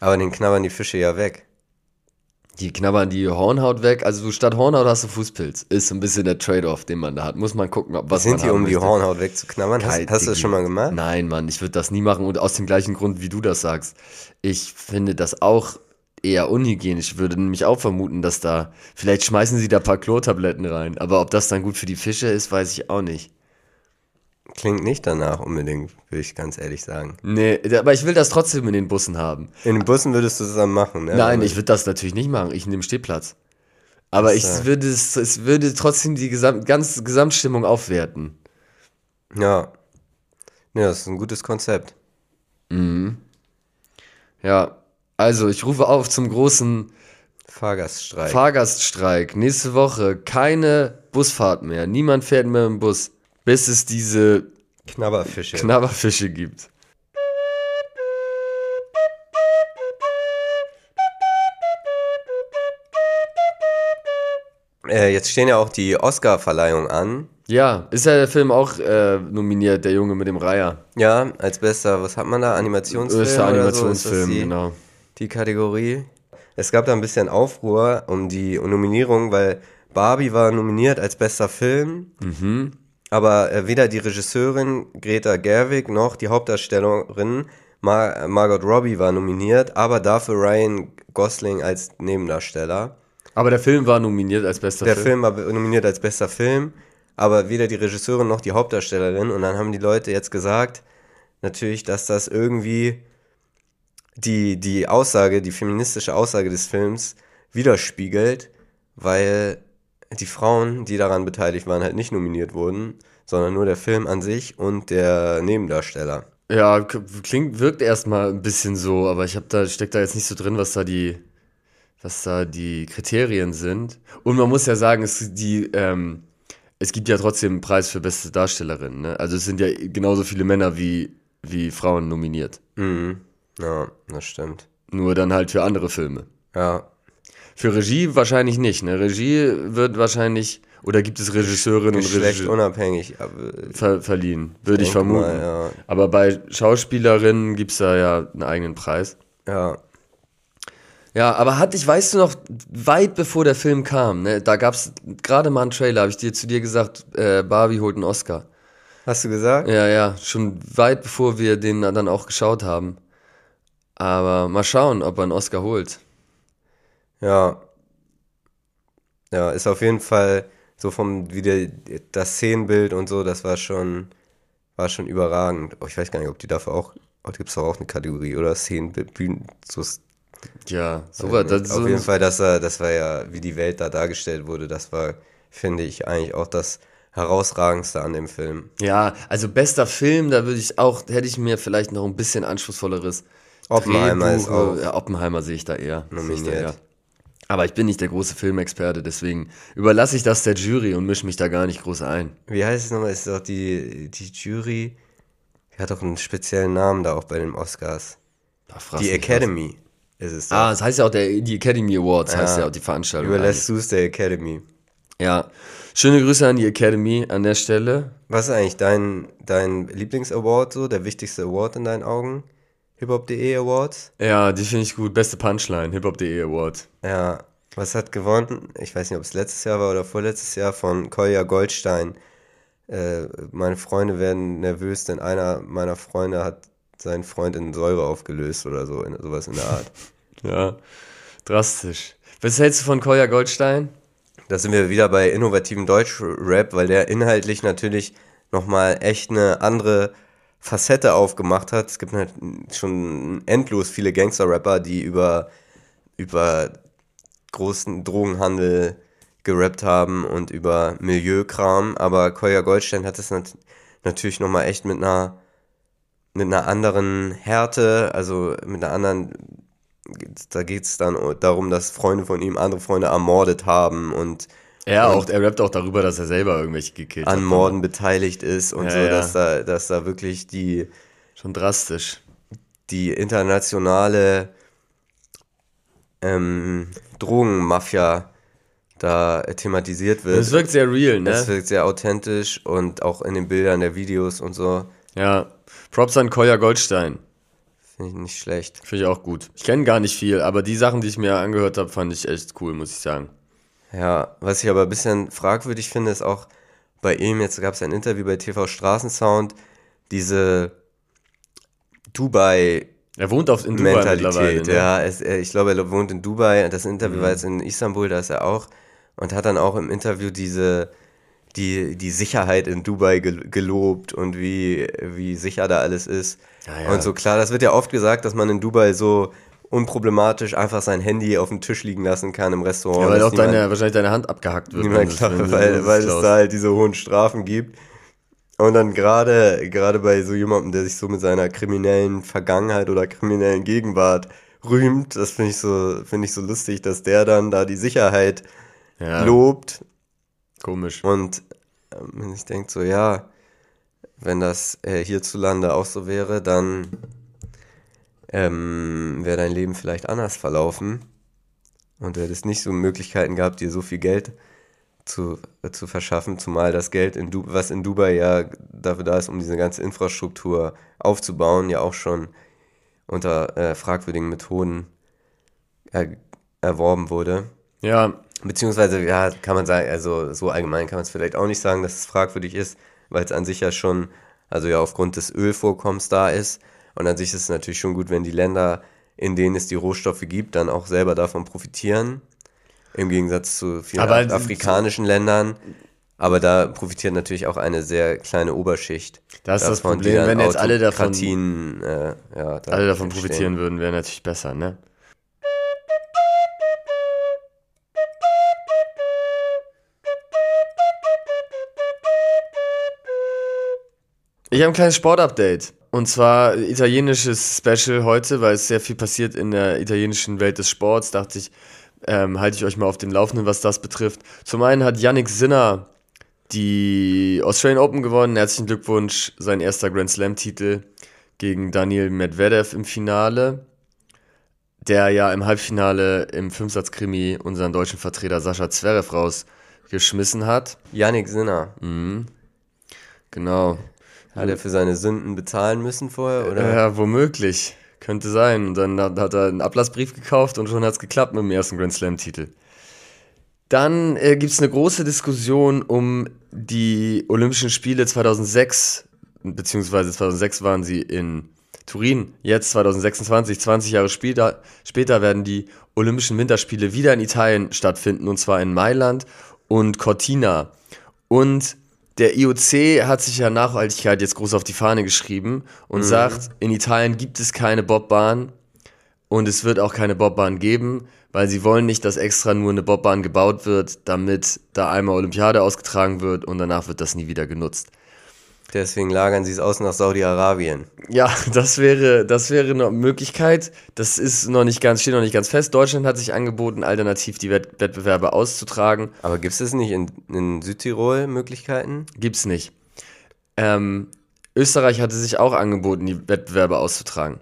Aber den knabbern die Fische ja weg. Die knabbern die Hornhaut weg. Also du statt Hornhaut hast du Fußpilz. Ist so ein bisschen der Trade-off, den man da hat. Muss man gucken, ob was Sind die, um die möchte. Hornhaut wegzuknabbern? Hast, Kein hast du das schon mal gemacht? Nein, Mann, ich würde das nie machen und aus dem gleichen Grund, wie du das sagst. Ich finde das auch eher unhygienisch. Ich würde nämlich auch vermuten, dass da, vielleicht schmeißen sie da ein paar Chlortabletten rein, aber ob das dann gut für die Fische ist, weiß ich auch nicht. Klingt nicht danach unbedingt, würde ich ganz ehrlich sagen. Nee, aber ich will das trotzdem in den Bussen haben. In den Bussen würdest du das dann machen, ne? Nein, Aber- ich würde das natürlich nicht machen. Ich nehme Stehplatz. Aber ich würde es, es würde trotzdem die Gesam ganze Gesamtstimmung aufwerten. Ja. Ja, das ist ein gutes Konzept. Ja, also ich rufe auf zum großen Fahrgaststreik. Fahrgaststreik. Nächste Woche keine Busfahrt mehr. Niemand fährt mehr im Bus, bis es diese Knabberfische. Knabberfische gibt. äh, jetzt stehen ja auch die Oscar-Verleihungen an. Ja, ist ja der Film auch äh, nominiert, der Junge mit dem Reiher. Ja, als bester, was hat man da? Animationsfilm? Bester oder so? Animationsfilm, die, genau. die Kategorie. Es gab da ein bisschen Aufruhr um die Nominierung, weil Barbie war nominiert als bester Film. Mhm. Aber äh, weder die Regisseurin Greta Gerwig noch die Hauptdarstellerin Mar Margot Robbie war nominiert, aber dafür Ryan Gosling als Nebendarsteller. Aber der Film war nominiert als bester Der Film. Film war nominiert als bester Film, aber weder die Regisseurin noch die Hauptdarstellerin. Und dann haben die Leute jetzt gesagt, natürlich, dass das irgendwie die, die Aussage, die feministische Aussage des Films widerspiegelt, weil die Frauen, die daran beteiligt waren, halt nicht nominiert wurden, sondern nur der Film an sich und der Nebendarsteller. Ja, klingt, wirkt erstmal ein bisschen so, aber ich hab da, steck da jetzt nicht so drin, was da die, was da die Kriterien sind. Und man muss ja sagen, es, die, ähm, es gibt ja trotzdem einen Preis für beste Darstellerin. Ne? Also es sind ja genauso viele Männer wie, wie Frauen nominiert. Mhm. Ja, das stimmt. Nur dann halt für andere Filme. Ja, Für Regie wahrscheinlich nicht. Ne? Regie wird wahrscheinlich, oder gibt es Regisseurinnen und Regisseure unabhängig. Ver verliehen, würde ich vermuten. mal, ja. Aber bei Schauspielerinnen gibt es da ja einen eigenen Preis. ja, Ja, aber hatte ich, weißt du noch, weit bevor der Film kam, ne, da gab es gerade mal einen Trailer, habe ich dir zu dir gesagt, äh, Barbie holt einen Oscar. hast du gesagt? Ja, ja, schon weit bevor wir den dann auch geschaut haben. Aber mal schauen, ob er einen Oscar holt. Ja. Ja, ist auf jeden Fall so vom, wie der, das Szenenbild und so, das war schon, war schon überragend. Oh, ich weiß gar nicht, ob die dafür auch, oh, gibt es doch auch eine Kategorie, oder? Szenenbild, Bühnen, so, Ja, so was. Das, auf so, jeden Fall, das war, das war ja, wie die Welt da dargestellt wurde, das war, finde ich, eigentlich auch das herausragendste an dem Film. Ja, also bester Film, da würde ich auch, hätte ich mir vielleicht noch ein bisschen anspruchsvolleres Oppenheimer ist Drehbuche, auch ja, Oppenheimer sehe ich da eher. sehe ich da nominiert. eher. Aber ich bin nicht der große Filmexperte, deswegen überlasse ich das der Jury und mische mich da gar nicht groß ein. Wie heißt es nochmal? Ist doch die, die Jury. Die hat doch einen speziellen Namen da auch bei den Oscars. Fragst Die Academy ist es was. doch. Ah, das heißt ja auch der, die Academy Awards, heißt ja auch die Veranstaltung. Überlässt du es der Academy. Ja. Schöne Grüße an die Academy an der Stelle. Was ist eigentlich dein, dein Lieblingsaward so? Der wichtigste Award in deinen Augen? Hip-Hop.de Awards? Ja, die finde ich gut. Beste Punchline, hiphop.de Award. Ja. Was hat gewonnen? Ich weiß nicht, ob es letztes Jahr war oder vorletztes Jahr von Kolja Goldstein. Äh, meine Freunde werden nervös, denn einer meiner Freunde hat seinen Freund in Säure aufgelöst oder so, in, sowas in der Art. Ja, drastisch. Was hältst du von Kolja Goldstein? Da sind wir wieder bei innovativen Deutschrap, weil der inhaltlich natürlich nochmal echt eine andere Facette aufgemacht hat. Es gibt halt schon endlos viele Gangster-Rapper, die über, über großen Drogenhandel gerappt haben und über Milieukram, aber Kolja Goldstein hat es nat natürlich nochmal echt mit einer, mit einer anderen Härte, also mit einer anderen da geht es dann darum, dass Freunde von ihm andere Freunde ermordet haben und Ja, auch, er rappt auch darüber, dass er selber irgendwelche gekillt an hat. Morden beteiligt ist und Ja, so, ja. dass da, dass da wirklich die, Schon drastisch. die internationale ähm, Drogenmafia da thematisiert wird. Es wirkt sehr real, ne? Es wirkt sehr authentisch und auch in den Bildern der Videos und so. Ja. Props an Kolja Goldstein. Finde ich nicht schlecht. Finde ich auch gut. Ich kenne gar nicht viel, aber die Sachen, die ich mir angehört habe, fand ich echt cool, muss ich sagen. Ja, was ich aber ein bisschen fragwürdig finde, ist auch bei ihm, jetzt gab es ein Interview bei TV Straßensound, diese Dubai Er wohnt auf in Dubai mittlerweile. Mentalität. Ne? Mhm. Ja, es, ich glaube, er wohnt in Dubai. Das Interview war jetzt in Istanbul, da ist er auch. Und hat dann auch im Interview diese, die, die Sicherheit in Dubai gel- gelobt und wie, wie sicher da alles ist. Ja, ja. Und so klar, das wird ja oft gesagt, dass man in Dubai so unproblematisch einfach sein Handy auf dem Tisch liegen lassen kann im Restaurant. Ja, weil auch deine, wahrscheinlich deine Hand abgehackt wird. Niemand klar, weil, du weil es da halt diese hohen Strafen gibt. Und dann gerade, gerade bei so jemandem, der sich so mit seiner kriminellen Vergangenheit oder kriminellen Gegenwart rühmt, das finde ich so, finde ich so lustig, dass der dann da die Sicherheit ja, lobt komisch. und ähm, ich denke so, ja, wenn das äh, hierzulande auch so wäre, dann ähm, wäre dein Leben vielleicht anders verlaufen und du hättest nicht so Möglichkeiten gehabt, dir so viel Geld zu, äh, zu verschaffen, zumal das Geld, in du was in Dubai ja dafür da ist, um diese ganze Infrastruktur aufzubauen, ja auch schon unter äh, fragwürdigen Methoden er erworben wurde. Ja, Beziehungsweise, ja, kann man sagen, also so allgemein kann man es vielleicht auch nicht sagen, dass es fragwürdig ist, weil es an sich ja schon, also ja aufgrund des Ölvorkommens da ist. Und an sich ist es natürlich schon gut, wenn die Länder, in denen es die Rohstoffe gibt, dann auch selber davon profitieren. Im Gegensatz zu vielen Aber af- afrikanischen Ländern. Aber da profitiert natürlich auch eine sehr kleine Oberschicht. Das ist das davon, Problem, wenn jetzt alle davon- äh, ja, da alle davon stehen. profitieren würden, wäre natürlich besser, ne? Ich habe ein kleines Sportupdate. Und zwar italienisches Special heute, weil es sehr viel passiert in der italienischen Welt des Sports. Dachte ich, ähm, halte ich euch mal auf dem Laufenden, was das betrifft. Zum einen hat Yannick Sinner die Australian Open gewonnen. Herzlichen Glückwunsch, sein erster Grand Slam-Titel gegen Daniel Medvedev im Finale, der ja im Halbfinale im Fünfsatz-Krimi unseren deutschen Vertreter Sascha Zverev rausgeschmissen hat. Yannick Sinner. Genau. Hat er für seine Sünden bezahlen müssen vorher? Oder? Ja, womöglich. Könnte sein. Und dann hat, hat er einen Ablassbrief gekauft und schon hat es geklappt mit dem ersten Grand Slam-Titel. Dann äh, gibt es eine große Diskussion um die Olympischen Spiele 2006, beziehungsweise 2006 waren sie in Turin. Jetzt 2026, 20 Jahre später, später werden die Olympischen Winterspiele wieder in Italien stattfinden, und zwar in Mailand und Cortina. Und der IOC hat sich ja Nachhaltigkeit jetzt groß auf die Fahne geschrieben und sagt, in Italien gibt es keine Bobbahn und es wird auch keine Bobbahn geben, weil sie wollen nicht, dass extra nur eine Bobbahn gebaut wird, damit da einmal Olympiade ausgetragen wird und danach wird das nie wieder genutzt. Deswegen lagern sie es aus nach Saudi-Arabien. Ja, das wäre, das wäre eine Möglichkeit. Das ist noch nicht ganz, steht noch nicht ganz fest. Deutschland hat sich angeboten, alternativ die Wett Wettbewerbe auszutragen. Aber gibt es nicht in, in Südtirol Möglichkeiten? Gibt's nicht. Ähm, Österreich hatte sich auch angeboten, die Wettbewerbe auszutragen.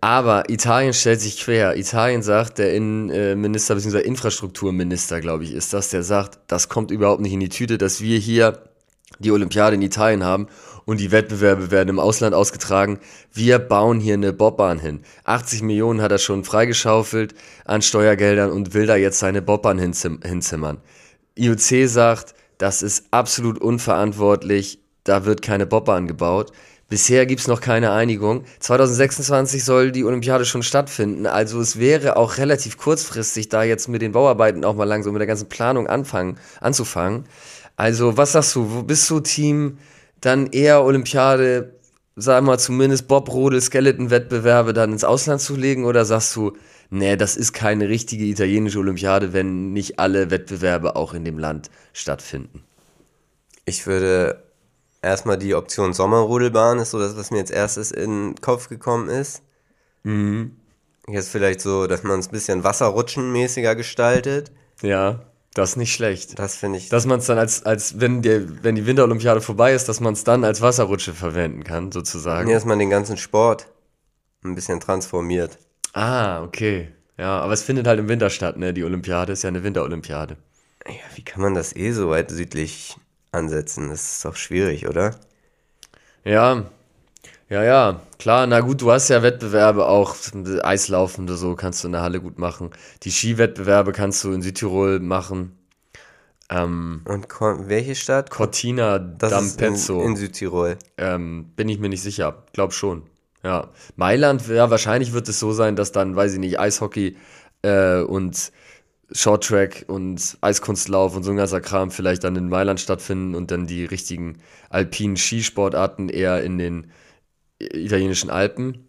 Aber Italien stellt sich quer. Italien sagt, der Innenminister bzw. Infrastrukturminister, glaube ich, ist das, der sagt, das kommt überhaupt nicht in die Tüte, dass wir hier die Olympiade in Italien haben und die Wettbewerbe werden im Ausland ausgetragen. Wir bauen hier eine Bobbahn hin. 80 Millionen hat er schon freigeschaufelt an Steuergeldern und will da jetzt seine Bobbahn hinzim hinzimmern. IOC sagt, das ist absolut unverantwortlich, da wird keine Bobbahn gebaut. Bisher gibt's noch keine Einigung. 2026 soll die Olympiade schon stattfinden. Also es wäre auch relativ kurzfristig, da jetzt mit den Bauarbeiten auch mal langsam mit der ganzen Planung anfangen, anzufangen. Also was sagst du? Wo bist du Team dann eher Olympiade, sag mal zumindest Bob Rodel Skeleton-Wettbewerbe dann ins Ausland zu legen oder sagst du, nee, das ist keine richtige italienische Olympiade, wenn nicht alle Wettbewerbe auch in dem Land stattfinden? Ich würde erstmal die Option Sommerrodelbahn ist so das, was mir jetzt erstes in den Kopf gekommen ist. Mhm. Jetzt vielleicht so, dass man es ein bisschen wasserrutschenmäßiger gestaltet. Ja, das ist nicht schlecht. Das finde ich. Dass man es dann als, als wenn, der, wenn die Winterolympiade vorbei ist, dass man es dann als Wasserrutsche verwenden kann, sozusagen. Nee, dass man den ganzen Sport ein bisschen transformiert. Ah, okay. Ja, aber es findet halt im Winter statt, ne? Die Olympiade ist ja eine Winterolympiade. Ja, wie kann man das eh so weit südlich ansetzen? Das ist doch schwierig, oder? Ja, ja, ja, klar, na gut, du hast ja Wettbewerbe auch, Eislaufen oder so kannst du in der Halle gut machen. Die Skiwettbewerbe kannst du in Südtirol machen. Ähm, Und welche Stadt? Cortina Das ist in, d'Ampezzo. in Südtirol. Ähm, bin ich mir nicht sicher. Glaub schon. Ja. Mailand, ja, wahrscheinlich wird es so sein, dass dann, weiß ich nicht, Eishockey äh, und Shorttrack und Eiskunstlauf und so ein ganzer Kram vielleicht dann in Mailand stattfinden und dann die richtigen alpinen Skisportarten eher in den italienischen Alpen.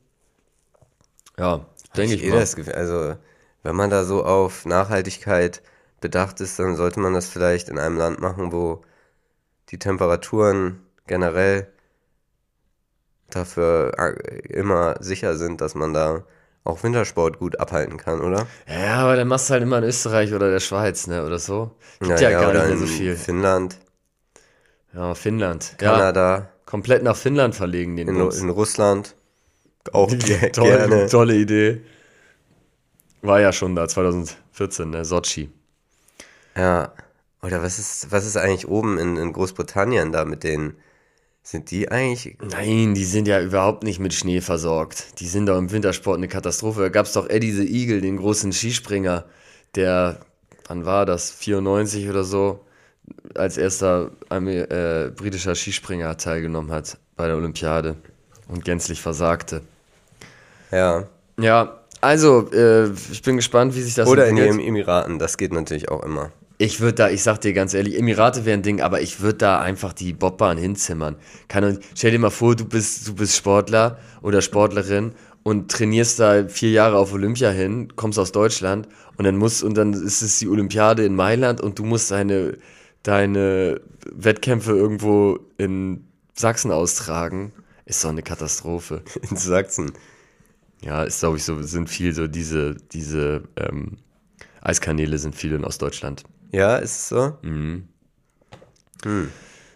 Ja, denke ich eh mal. das Gefühl, also, wenn man da so auf Nachhaltigkeit bedacht ist, dann sollte man das vielleicht in einem Land machen, wo die Temperaturen generell dafür äh, immer sicher sind, dass man da auch Wintersport gut abhalten kann, oder? Ja, aber dann machst du halt immer in Österreich oder der Schweiz, ne, oder so. Gibt ja, gar oder nicht mehr so viel. Finnland, Ja, Finnland. Ja, Kanada, komplett nach Finnland verlegen den in, Bums. in Russland. Auch ge tolle, gerne. tolle Idee. War ja schon da, 2014, ne, Sochi. Ja. Oder was ist, was ist eigentlich oben in, in Großbritannien da mit den, sind die eigentlich, Nein, die sind ja überhaupt nicht mit Schnee versorgt. Die sind doch im Wintersport eine Katastrophe. Da gab es doch Eddie the Eagle, den großen Skispringer, der, wann war das, 94 oder so, als erster äh, britischer Skispringer teilgenommen hat bei der Olympiade und gänzlich versagte. ja. Ja, also, äh, ich bin gespannt, wie sich das Oder in entwickelt. den Emiraten, das geht natürlich auch immer. Ich würde da, ich sag dir ganz ehrlich, Emirate wäre ein Ding, aber ich würde da einfach die Bobbahn hinzimmern. Kann, stell dir mal vor, du bist, du bist Sportler oder Sportlerin und trainierst da vier Jahre auf Olympia hin, kommst aus Deutschland und dann musst, und dann ist es die Olympiade in Mailand und du musst deine, deine Wettkämpfe irgendwo in Sachsen austragen. Ist doch eine Katastrophe. In Sachsen. Ja, ist glaube ich so, sind viel so diese, diese ähm, Eiskanäle sind viel in Ostdeutschland. Ja, ist es so?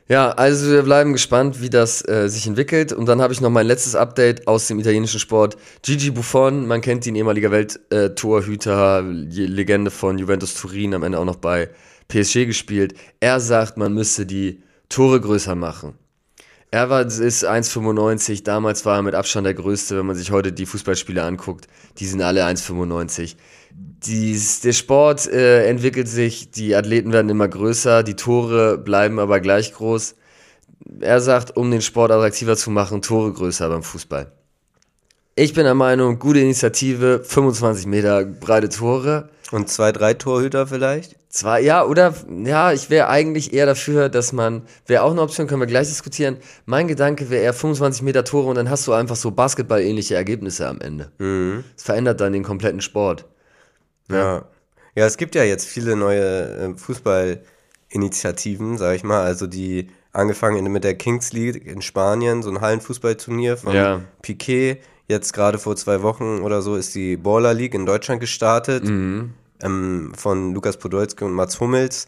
Ja, also wir bleiben gespannt, wie das äh, sich entwickelt. Und dann habe ich noch mein letztes Update aus dem italienischen Sport. Gigi Buffon, man kennt ihn, ehemaliger Welttorhüter, Legende von Juventus Turin, am Ende auch noch bei PSG gespielt. Er sagt, man müsste die Tore größer machen. Er war, ist 1,95, damals war er mit Abstand der Größte, wenn man sich heute die Fußballspiele anguckt, die sind alle 1,95. Dies, der Sport äh, entwickelt sich, die Athleten werden immer größer, die Tore bleiben aber gleich groß. Er sagt, um den Sport attraktiver zu machen, Tore größer beim Fußball. Ich bin der Meinung, gute Initiative, 25 Meter breite Tore. Und zwei, drei Torhüter vielleicht? Zwar, ja, oder, ja, ich wäre eigentlich eher dafür, dass man, wäre auch eine Option, können wir gleich diskutieren. Mein Gedanke wäre eher 25 Meter Tore und dann hast du einfach so Basketball-ähnliche Ergebnisse am Ende. Das verändert dann den kompletten Sport. Ja. Ja, es gibt ja jetzt viele neue äh, Fußball Initiativen, sag ich mal, also die angefangen mit der Kings League in Spanien, so ein Hallenfußballturnier von Ja. Piquet. Jetzt gerade vor zwei Wochen oder so ist die Baller League in Deutschland gestartet ähm, von Lukas Podolski und Mats Hummels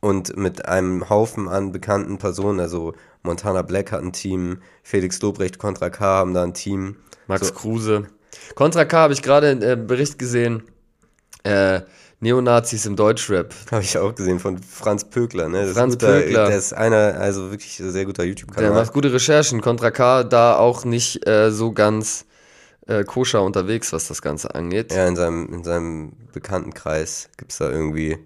und mit einem Haufen an bekannten Personen, also Montana Black hat ein Team, Felix Lobrecht, Contra K haben da ein Team. Max Kruse. Contra K habe ich gerade einen äh, Bericht gesehen. Äh, Neonazis im Deutschrap. Habe ich auch gesehen von Franz Pökler, ne? Das Franz guter, Pökler. Der ist einer, also wirklich ein sehr guter Der YouTube-Kanal. macht gute Recherchen. Contra K da auch nicht äh, so ganz äh, koscher unterwegs, was das Ganze angeht. Ja, in seinem, in seinem Bekanntenkreis gibt es da irgendwie.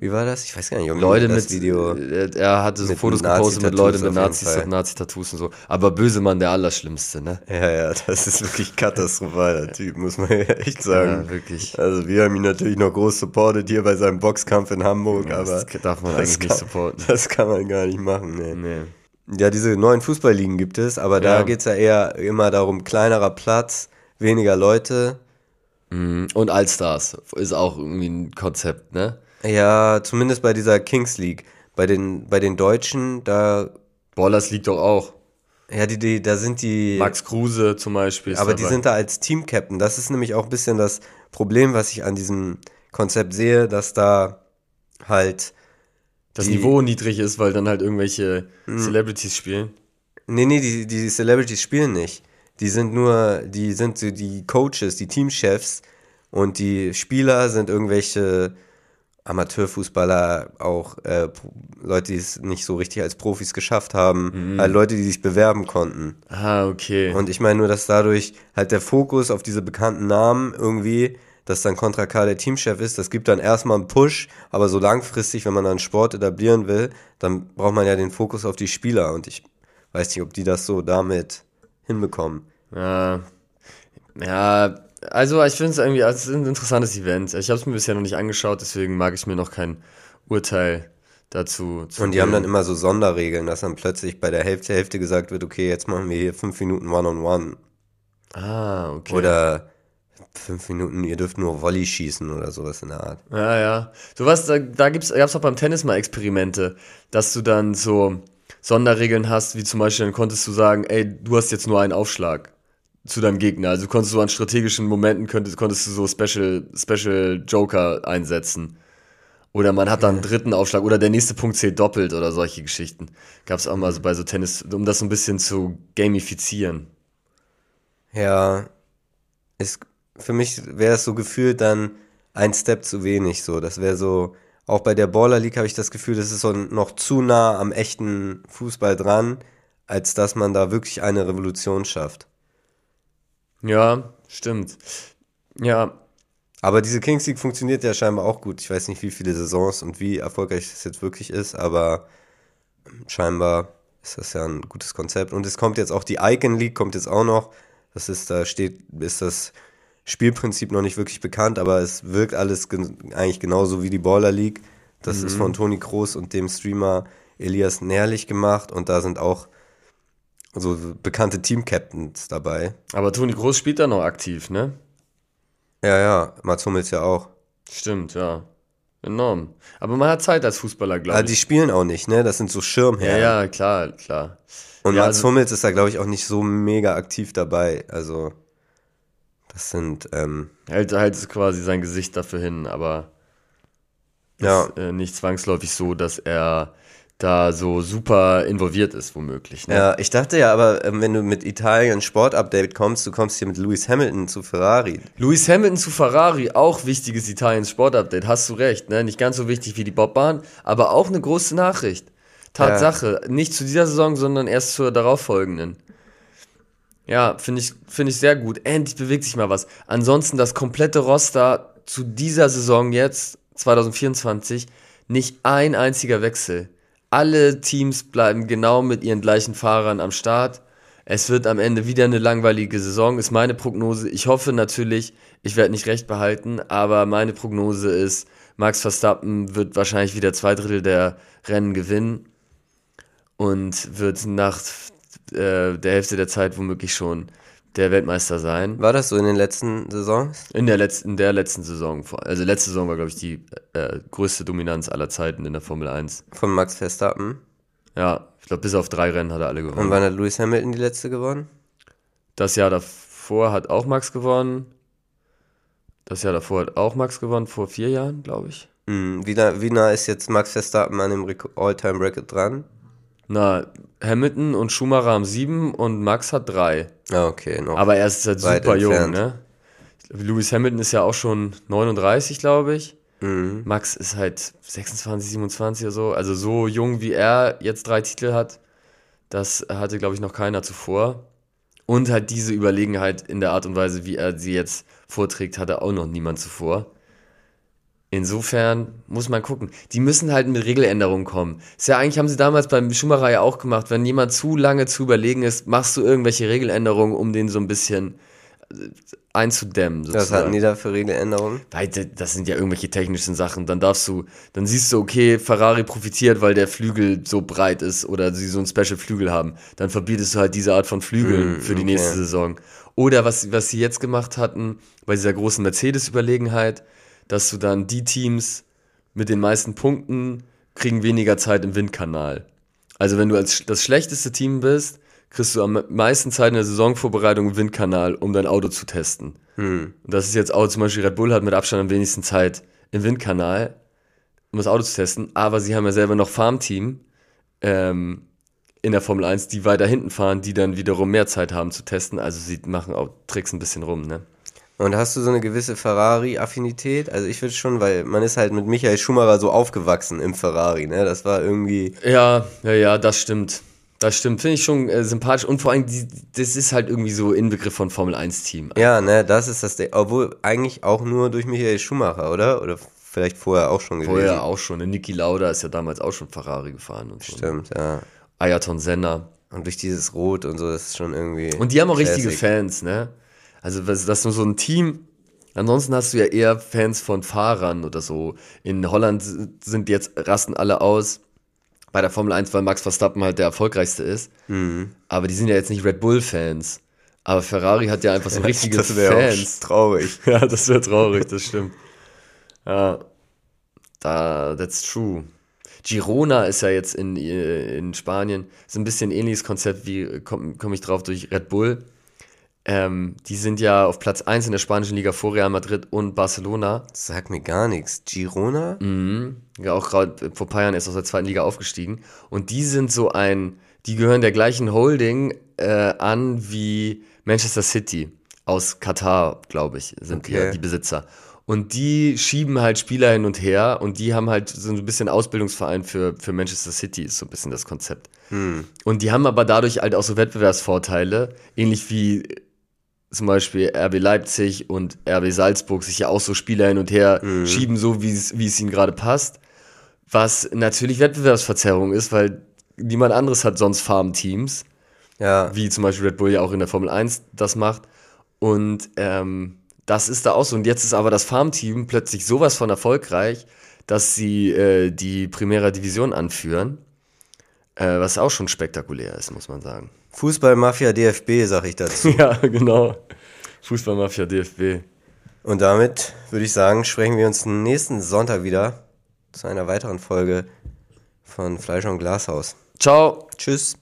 Wie war das? Ich weiß gar nicht, ob Leute das mit, Video. äh, er hatte so Fotos gepostet mit Leuten mit Nazis, Fall. Nazi-Tattoos und so. Aber Bösemann der Allerschlimmste, ne? Ja, ja, das ist wirklich katastrophal, der Typ, muss man ja echt sagen. Ja, wirklich. Also wir haben ihn natürlich noch groß supportet hier bei seinem Boxkampf in Hamburg, Ja, aber das darf man eigentlich nicht kann, supporten. Das kann man gar nicht machen, ne. Nee. Ja, diese neuen Fußballligen gibt es, aber da Ja. geht's ja eher immer darum, kleinerer Platz, weniger Leute. Mhm. Und Allstars ist auch irgendwie ein Konzept, ne? Ja, zumindest bei dieser Kings League. Bei den, bei den Deutschen, da, Ballers liegt doch auch. ja, die, die, da sind die. Max Kruse zum Beispiel. Aber die dabei. sind da als Team-Captain. Das ist nämlich auch ein bisschen das Problem, was ich an diesem Konzept sehe, dass da halt. Das die- Niveau niedrig ist, weil dann halt irgendwelche Mhm. Celebrities spielen. Nee, nee, die, die Celebrities spielen nicht. Die sind nur, die sind so die Coaches, die Teamchefs und die Spieler sind irgendwelche Amateurfußballer, auch äh, Leute, die es nicht so richtig als Profis geschafft haben, halt Leute, die sich bewerben konnten. Ah, okay. Und ich meine nur, dass dadurch halt der Fokus auf diese bekannten Namen irgendwie, dass dann Contra K der Teamchef ist, das gibt dann erstmal einen Push, aber so langfristig, wenn man dann Sport etablieren will, dann braucht man ja den Fokus auf die Spieler und ich weiß nicht, ob die das so damit hinbekommen. Ja, ja, also ich finde es irgendwie, also es ist ein interessantes Event. Ich habe es mir bisher noch nicht angeschaut, deswegen mag ich mir noch kein Urteil dazu zu Und die haben dann bilden. immer so Sonderregeln, dass dann plötzlich bei der Hälfte, Hälfte gesagt wird, okay, jetzt machen wir hier fünf Minuten One-on-One. Ah, okay. Oder fünf Minuten, ihr dürft nur Volley schießen oder sowas in der Art. Ja, ja. Sowas, da, da gibt's, gab's auch beim Tennis mal Experimente, dass du dann so Sonderregeln hast, wie zum Beispiel, dann konntest du sagen, ey, du hast jetzt nur einen Aufschlag zu deinem Gegner. Also konntest du an strategischen Momenten, könntest, konntest du so Special, Special Joker einsetzen. Oder man hat dann einen dritten Aufschlag oder der nächste Punkt zählt doppelt oder solche Geschichten. Gab's auch mal so bei so Tennis, um das so ein bisschen zu gamifizieren. Ja, ist, für mich wäre es so gefühlt dann ein Step zu wenig so. Das wäre so, auch bei der Baller League habe ich das Gefühl, das ist so noch zu nah am echten Fußball dran, als dass man da wirklich eine Revolution schafft. Ja, stimmt. Ja, Aber diese Kings League funktioniert ja scheinbar auch gut. Ich weiß nicht, wie viele Saisons und wie erfolgreich das jetzt wirklich ist, aber scheinbar ist das ja ein gutes Konzept. Und es kommt jetzt auch die Icon League, kommt jetzt auch noch. Das ist, da steht, ist das Spielprinzip noch nicht wirklich bekannt, aber es wirkt alles gen eigentlich genauso wie die Baller League. Das ist von Toni Kroos und dem Streamer Elias Nährlich gemacht und da sind auch so bekannte Team-Captains dabei. aber Toni Groß spielt da noch aktiv, ne? Ja, ja, Mats Hummels ja auch. Stimmt, ja. Enorm. Aber man hat Zeit als Fußballer, glaube Aber ich. die spielen auch nicht, ne? Das sind so ja, Schirmherren. ja, klar, klar. Und Ja, Mats also- Hummels ist da, glaube ich, auch nicht so mega aktiv dabei. Also, das sind, ähm, Hält, hält quasi sein Gesicht dafür hin, aber ja, ist äh, nicht zwangsläufig so, dass er da so super involviert ist, womöglich. Ne? ja, ich dachte ja, aber ähm, wenn du mit Italien Sport-Update kommst, du kommst hier mit Lewis Hamilton zu Ferrari. Lewis Hamilton zu Ferrari, auch wichtiges Italiens Sportupdate, hast du recht, ne? Nicht ganz so wichtig wie die Bobbahn, aber auch eine große Nachricht. Tatsache, nicht zu dieser Saison, sondern erst zur darauffolgenden. Ja, finde ich, finde ich sehr gut. Endlich bewegt sich mal was. Ansonsten das komplette Roster zu dieser Saison jetzt, 2024, nicht ein einziger Wechsel. Alle Teams bleiben genau mit ihren gleichen Fahrern am Start. Es wird am Ende wieder eine langweilige Saison, ist meine Prognose. Ich hoffe natürlich, ich werde nicht recht behalten, aber meine Prognose ist, Max Verstappen wird wahrscheinlich wieder zwei Drittel der Rennen gewinnen und wird nach äh, der Hälfte der Zeit womöglich schon der Weltmeister sein. War das so in den letzten Saisons? In der letzten, in der letzten Saison. Also letzte Saison war, glaube ich, die äh, größte Dominanz aller Zeiten in der Formel 1. Von Max Verstappen? Ja, ich glaube, bis auf drei Rennen hat er alle gewonnen. Und wann hat Lewis Hamilton die letzte gewonnen? Das Jahr davor hat auch Max gewonnen. Das Jahr davor hat auch Max gewonnen, vor vier Jahren, glaube ich. Mhm. Wie, nah, wie nah ist jetzt Max Verstappen an dem All-Time-Record dran? Na, Hamilton und Schumacher haben sieben und Max hat drei. Ah, okay. Noch Aber er ist halt super jung, entfernt. ne? Lewis Hamilton ist ja auch schon 39, glaube ich. Mhm. Max ist halt 26, 27 oder so. Also so jung wie er jetzt drei Titel hat, das hatte, glaube ich, noch keiner zuvor. Und halt diese Überlegenheit in der Art und Weise, wie er sie jetzt vorträgt, hatte auch noch niemand zuvor. Insofern muss man gucken. Die müssen halt mit Regeländerungen kommen. Ist ja eigentlich, haben sie damals beim Schumacher ja auch gemacht. Wenn jemand zu lange zu überlegen ist, machst du irgendwelche Regeländerungen, um den so ein bisschen äh, einzudämmen. Was hatten sozusagen. die da für Regeländerungen? Das sind ja irgendwelche technischen Sachen. Dann darfst du, dann siehst du, okay, Ferrari profitiert, weil der Flügel so breit ist oder sie so einen Special Flügel haben. Dann verbietest du halt diese Art von Flügeln Hm, für die okay. nächste Saison. Oder was, was sie jetzt gemacht hatten, bei dieser großen Mercedes-Überlegenheit, dass du dann die Teams mit den meisten Punkten kriegen weniger Zeit im Windkanal. Also wenn du als das schlechteste Team bist, kriegst du am meisten Zeit in der Saisonvorbereitung im Windkanal, um dein Auto zu testen. Hm. Und das ist jetzt auch zum Beispiel Red Bull hat mit Abstand am wenigsten Zeit im Windkanal, um das Auto zu testen. Aber sie haben ja selber noch Farmteam ähm, in der Formel 1, die weiter hinten fahren, die dann wiederum mehr Zeit haben zu testen. Also sie machen auch Tricks ein bisschen rum, ne? Und hast du so eine gewisse Ferrari-Affinität? Also ich würde schon, weil man ist halt mit Michael Schumacher so aufgewachsen im Ferrari, ne? Das war irgendwie. Ja, ja, ja, das stimmt. Das stimmt. Finde ich schon äh, sympathisch. Und vor allem, die, das ist halt irgendwie so Inbegriff von Formel 1-Team. Ja, ne, das ist das Ding. Obwohl eigentlich auch nur durch Michael Schumacher, oder? Oder vielleicht vorher auch schon gewesen. Vorher auch schon. Ne? Niki Lauda ist ja damals auch schon Ferrari gefahren und so. Stimmt, ja. Ayrton Senna. Und durch dieses Rot und so, das ist schon irgendwie. Und die haben auch richtige Classic. Fans, ne? Also das ist nur so ein Team. Ansonsten hast du ja eher Fans von Fahrern oder so. In Holland sind jetzt rasten alle aus bei der Formel 1, weil Max Verstappen halt der erfolgreichste ist. Mhm. Aber die sind ja jetzt nicht Red Bull Fans. Aber Ferrari hat ja einfach so richtige das Fans. traurig. Ja, das wäre traurig, das stimmt. Ja, da, that's true. Girona ist ja jetzt in, äh, in Spanien, ist ein bisschen ähnliches Konzept wie, komme komm ich drauf, durch Red Bull. Ähm, die sind ja auf Platz 1 in der spanischen Liga vor Real Madrid und Barcelona. Sagt mir gar nichts. Girona? Mhm. Ja, auch gerade vor paar Jahren erst aus der zweiten Liga aufgestiegen. Und die sind so ein, die gehören der gleichen Holding äh, an wie Manchester City aus Katar, glaube ich, sind die, Okay. ja die Besitzer. Und die schieben halt Spieler hin und her und die haben halt so ein bisschen Ausbildungsverein für, für Manchester City, ist so ein bisschen das Konzept. Und die haben aber dadurch halt auch so Wettbewerbsvorteile, ähnlich wie zum Beispiel RB Leipzig und RB Salzburg sich ja auch so Spieler hin und her schieben, so wie es, wie es ihnen gerade passt. Was natürlich Wettbewerbsverzerrung ist, weil niemand anderes hat sonst Farmteams, Ja. wie zum Beispiel Red Bull ja auch in der Formel 1 das macht. Und ähm, das ist da auch so. Und jetzt ist aber das Farmteam plötzlich sowas von erfolgreich, dass sie äh, die Primera Division anführen. Äh, was auch schon spektakulär ist, muss man sagen. Fußballmafia DFB, sag ich dazu. ja, genau. Fußballmafia DFB. Und damit würde ich sagen, sprechen wir uns nächsten Sonntag wieder zu einer weiteren Folge von Fleisch und Glashaus. Ciao. Tschüss.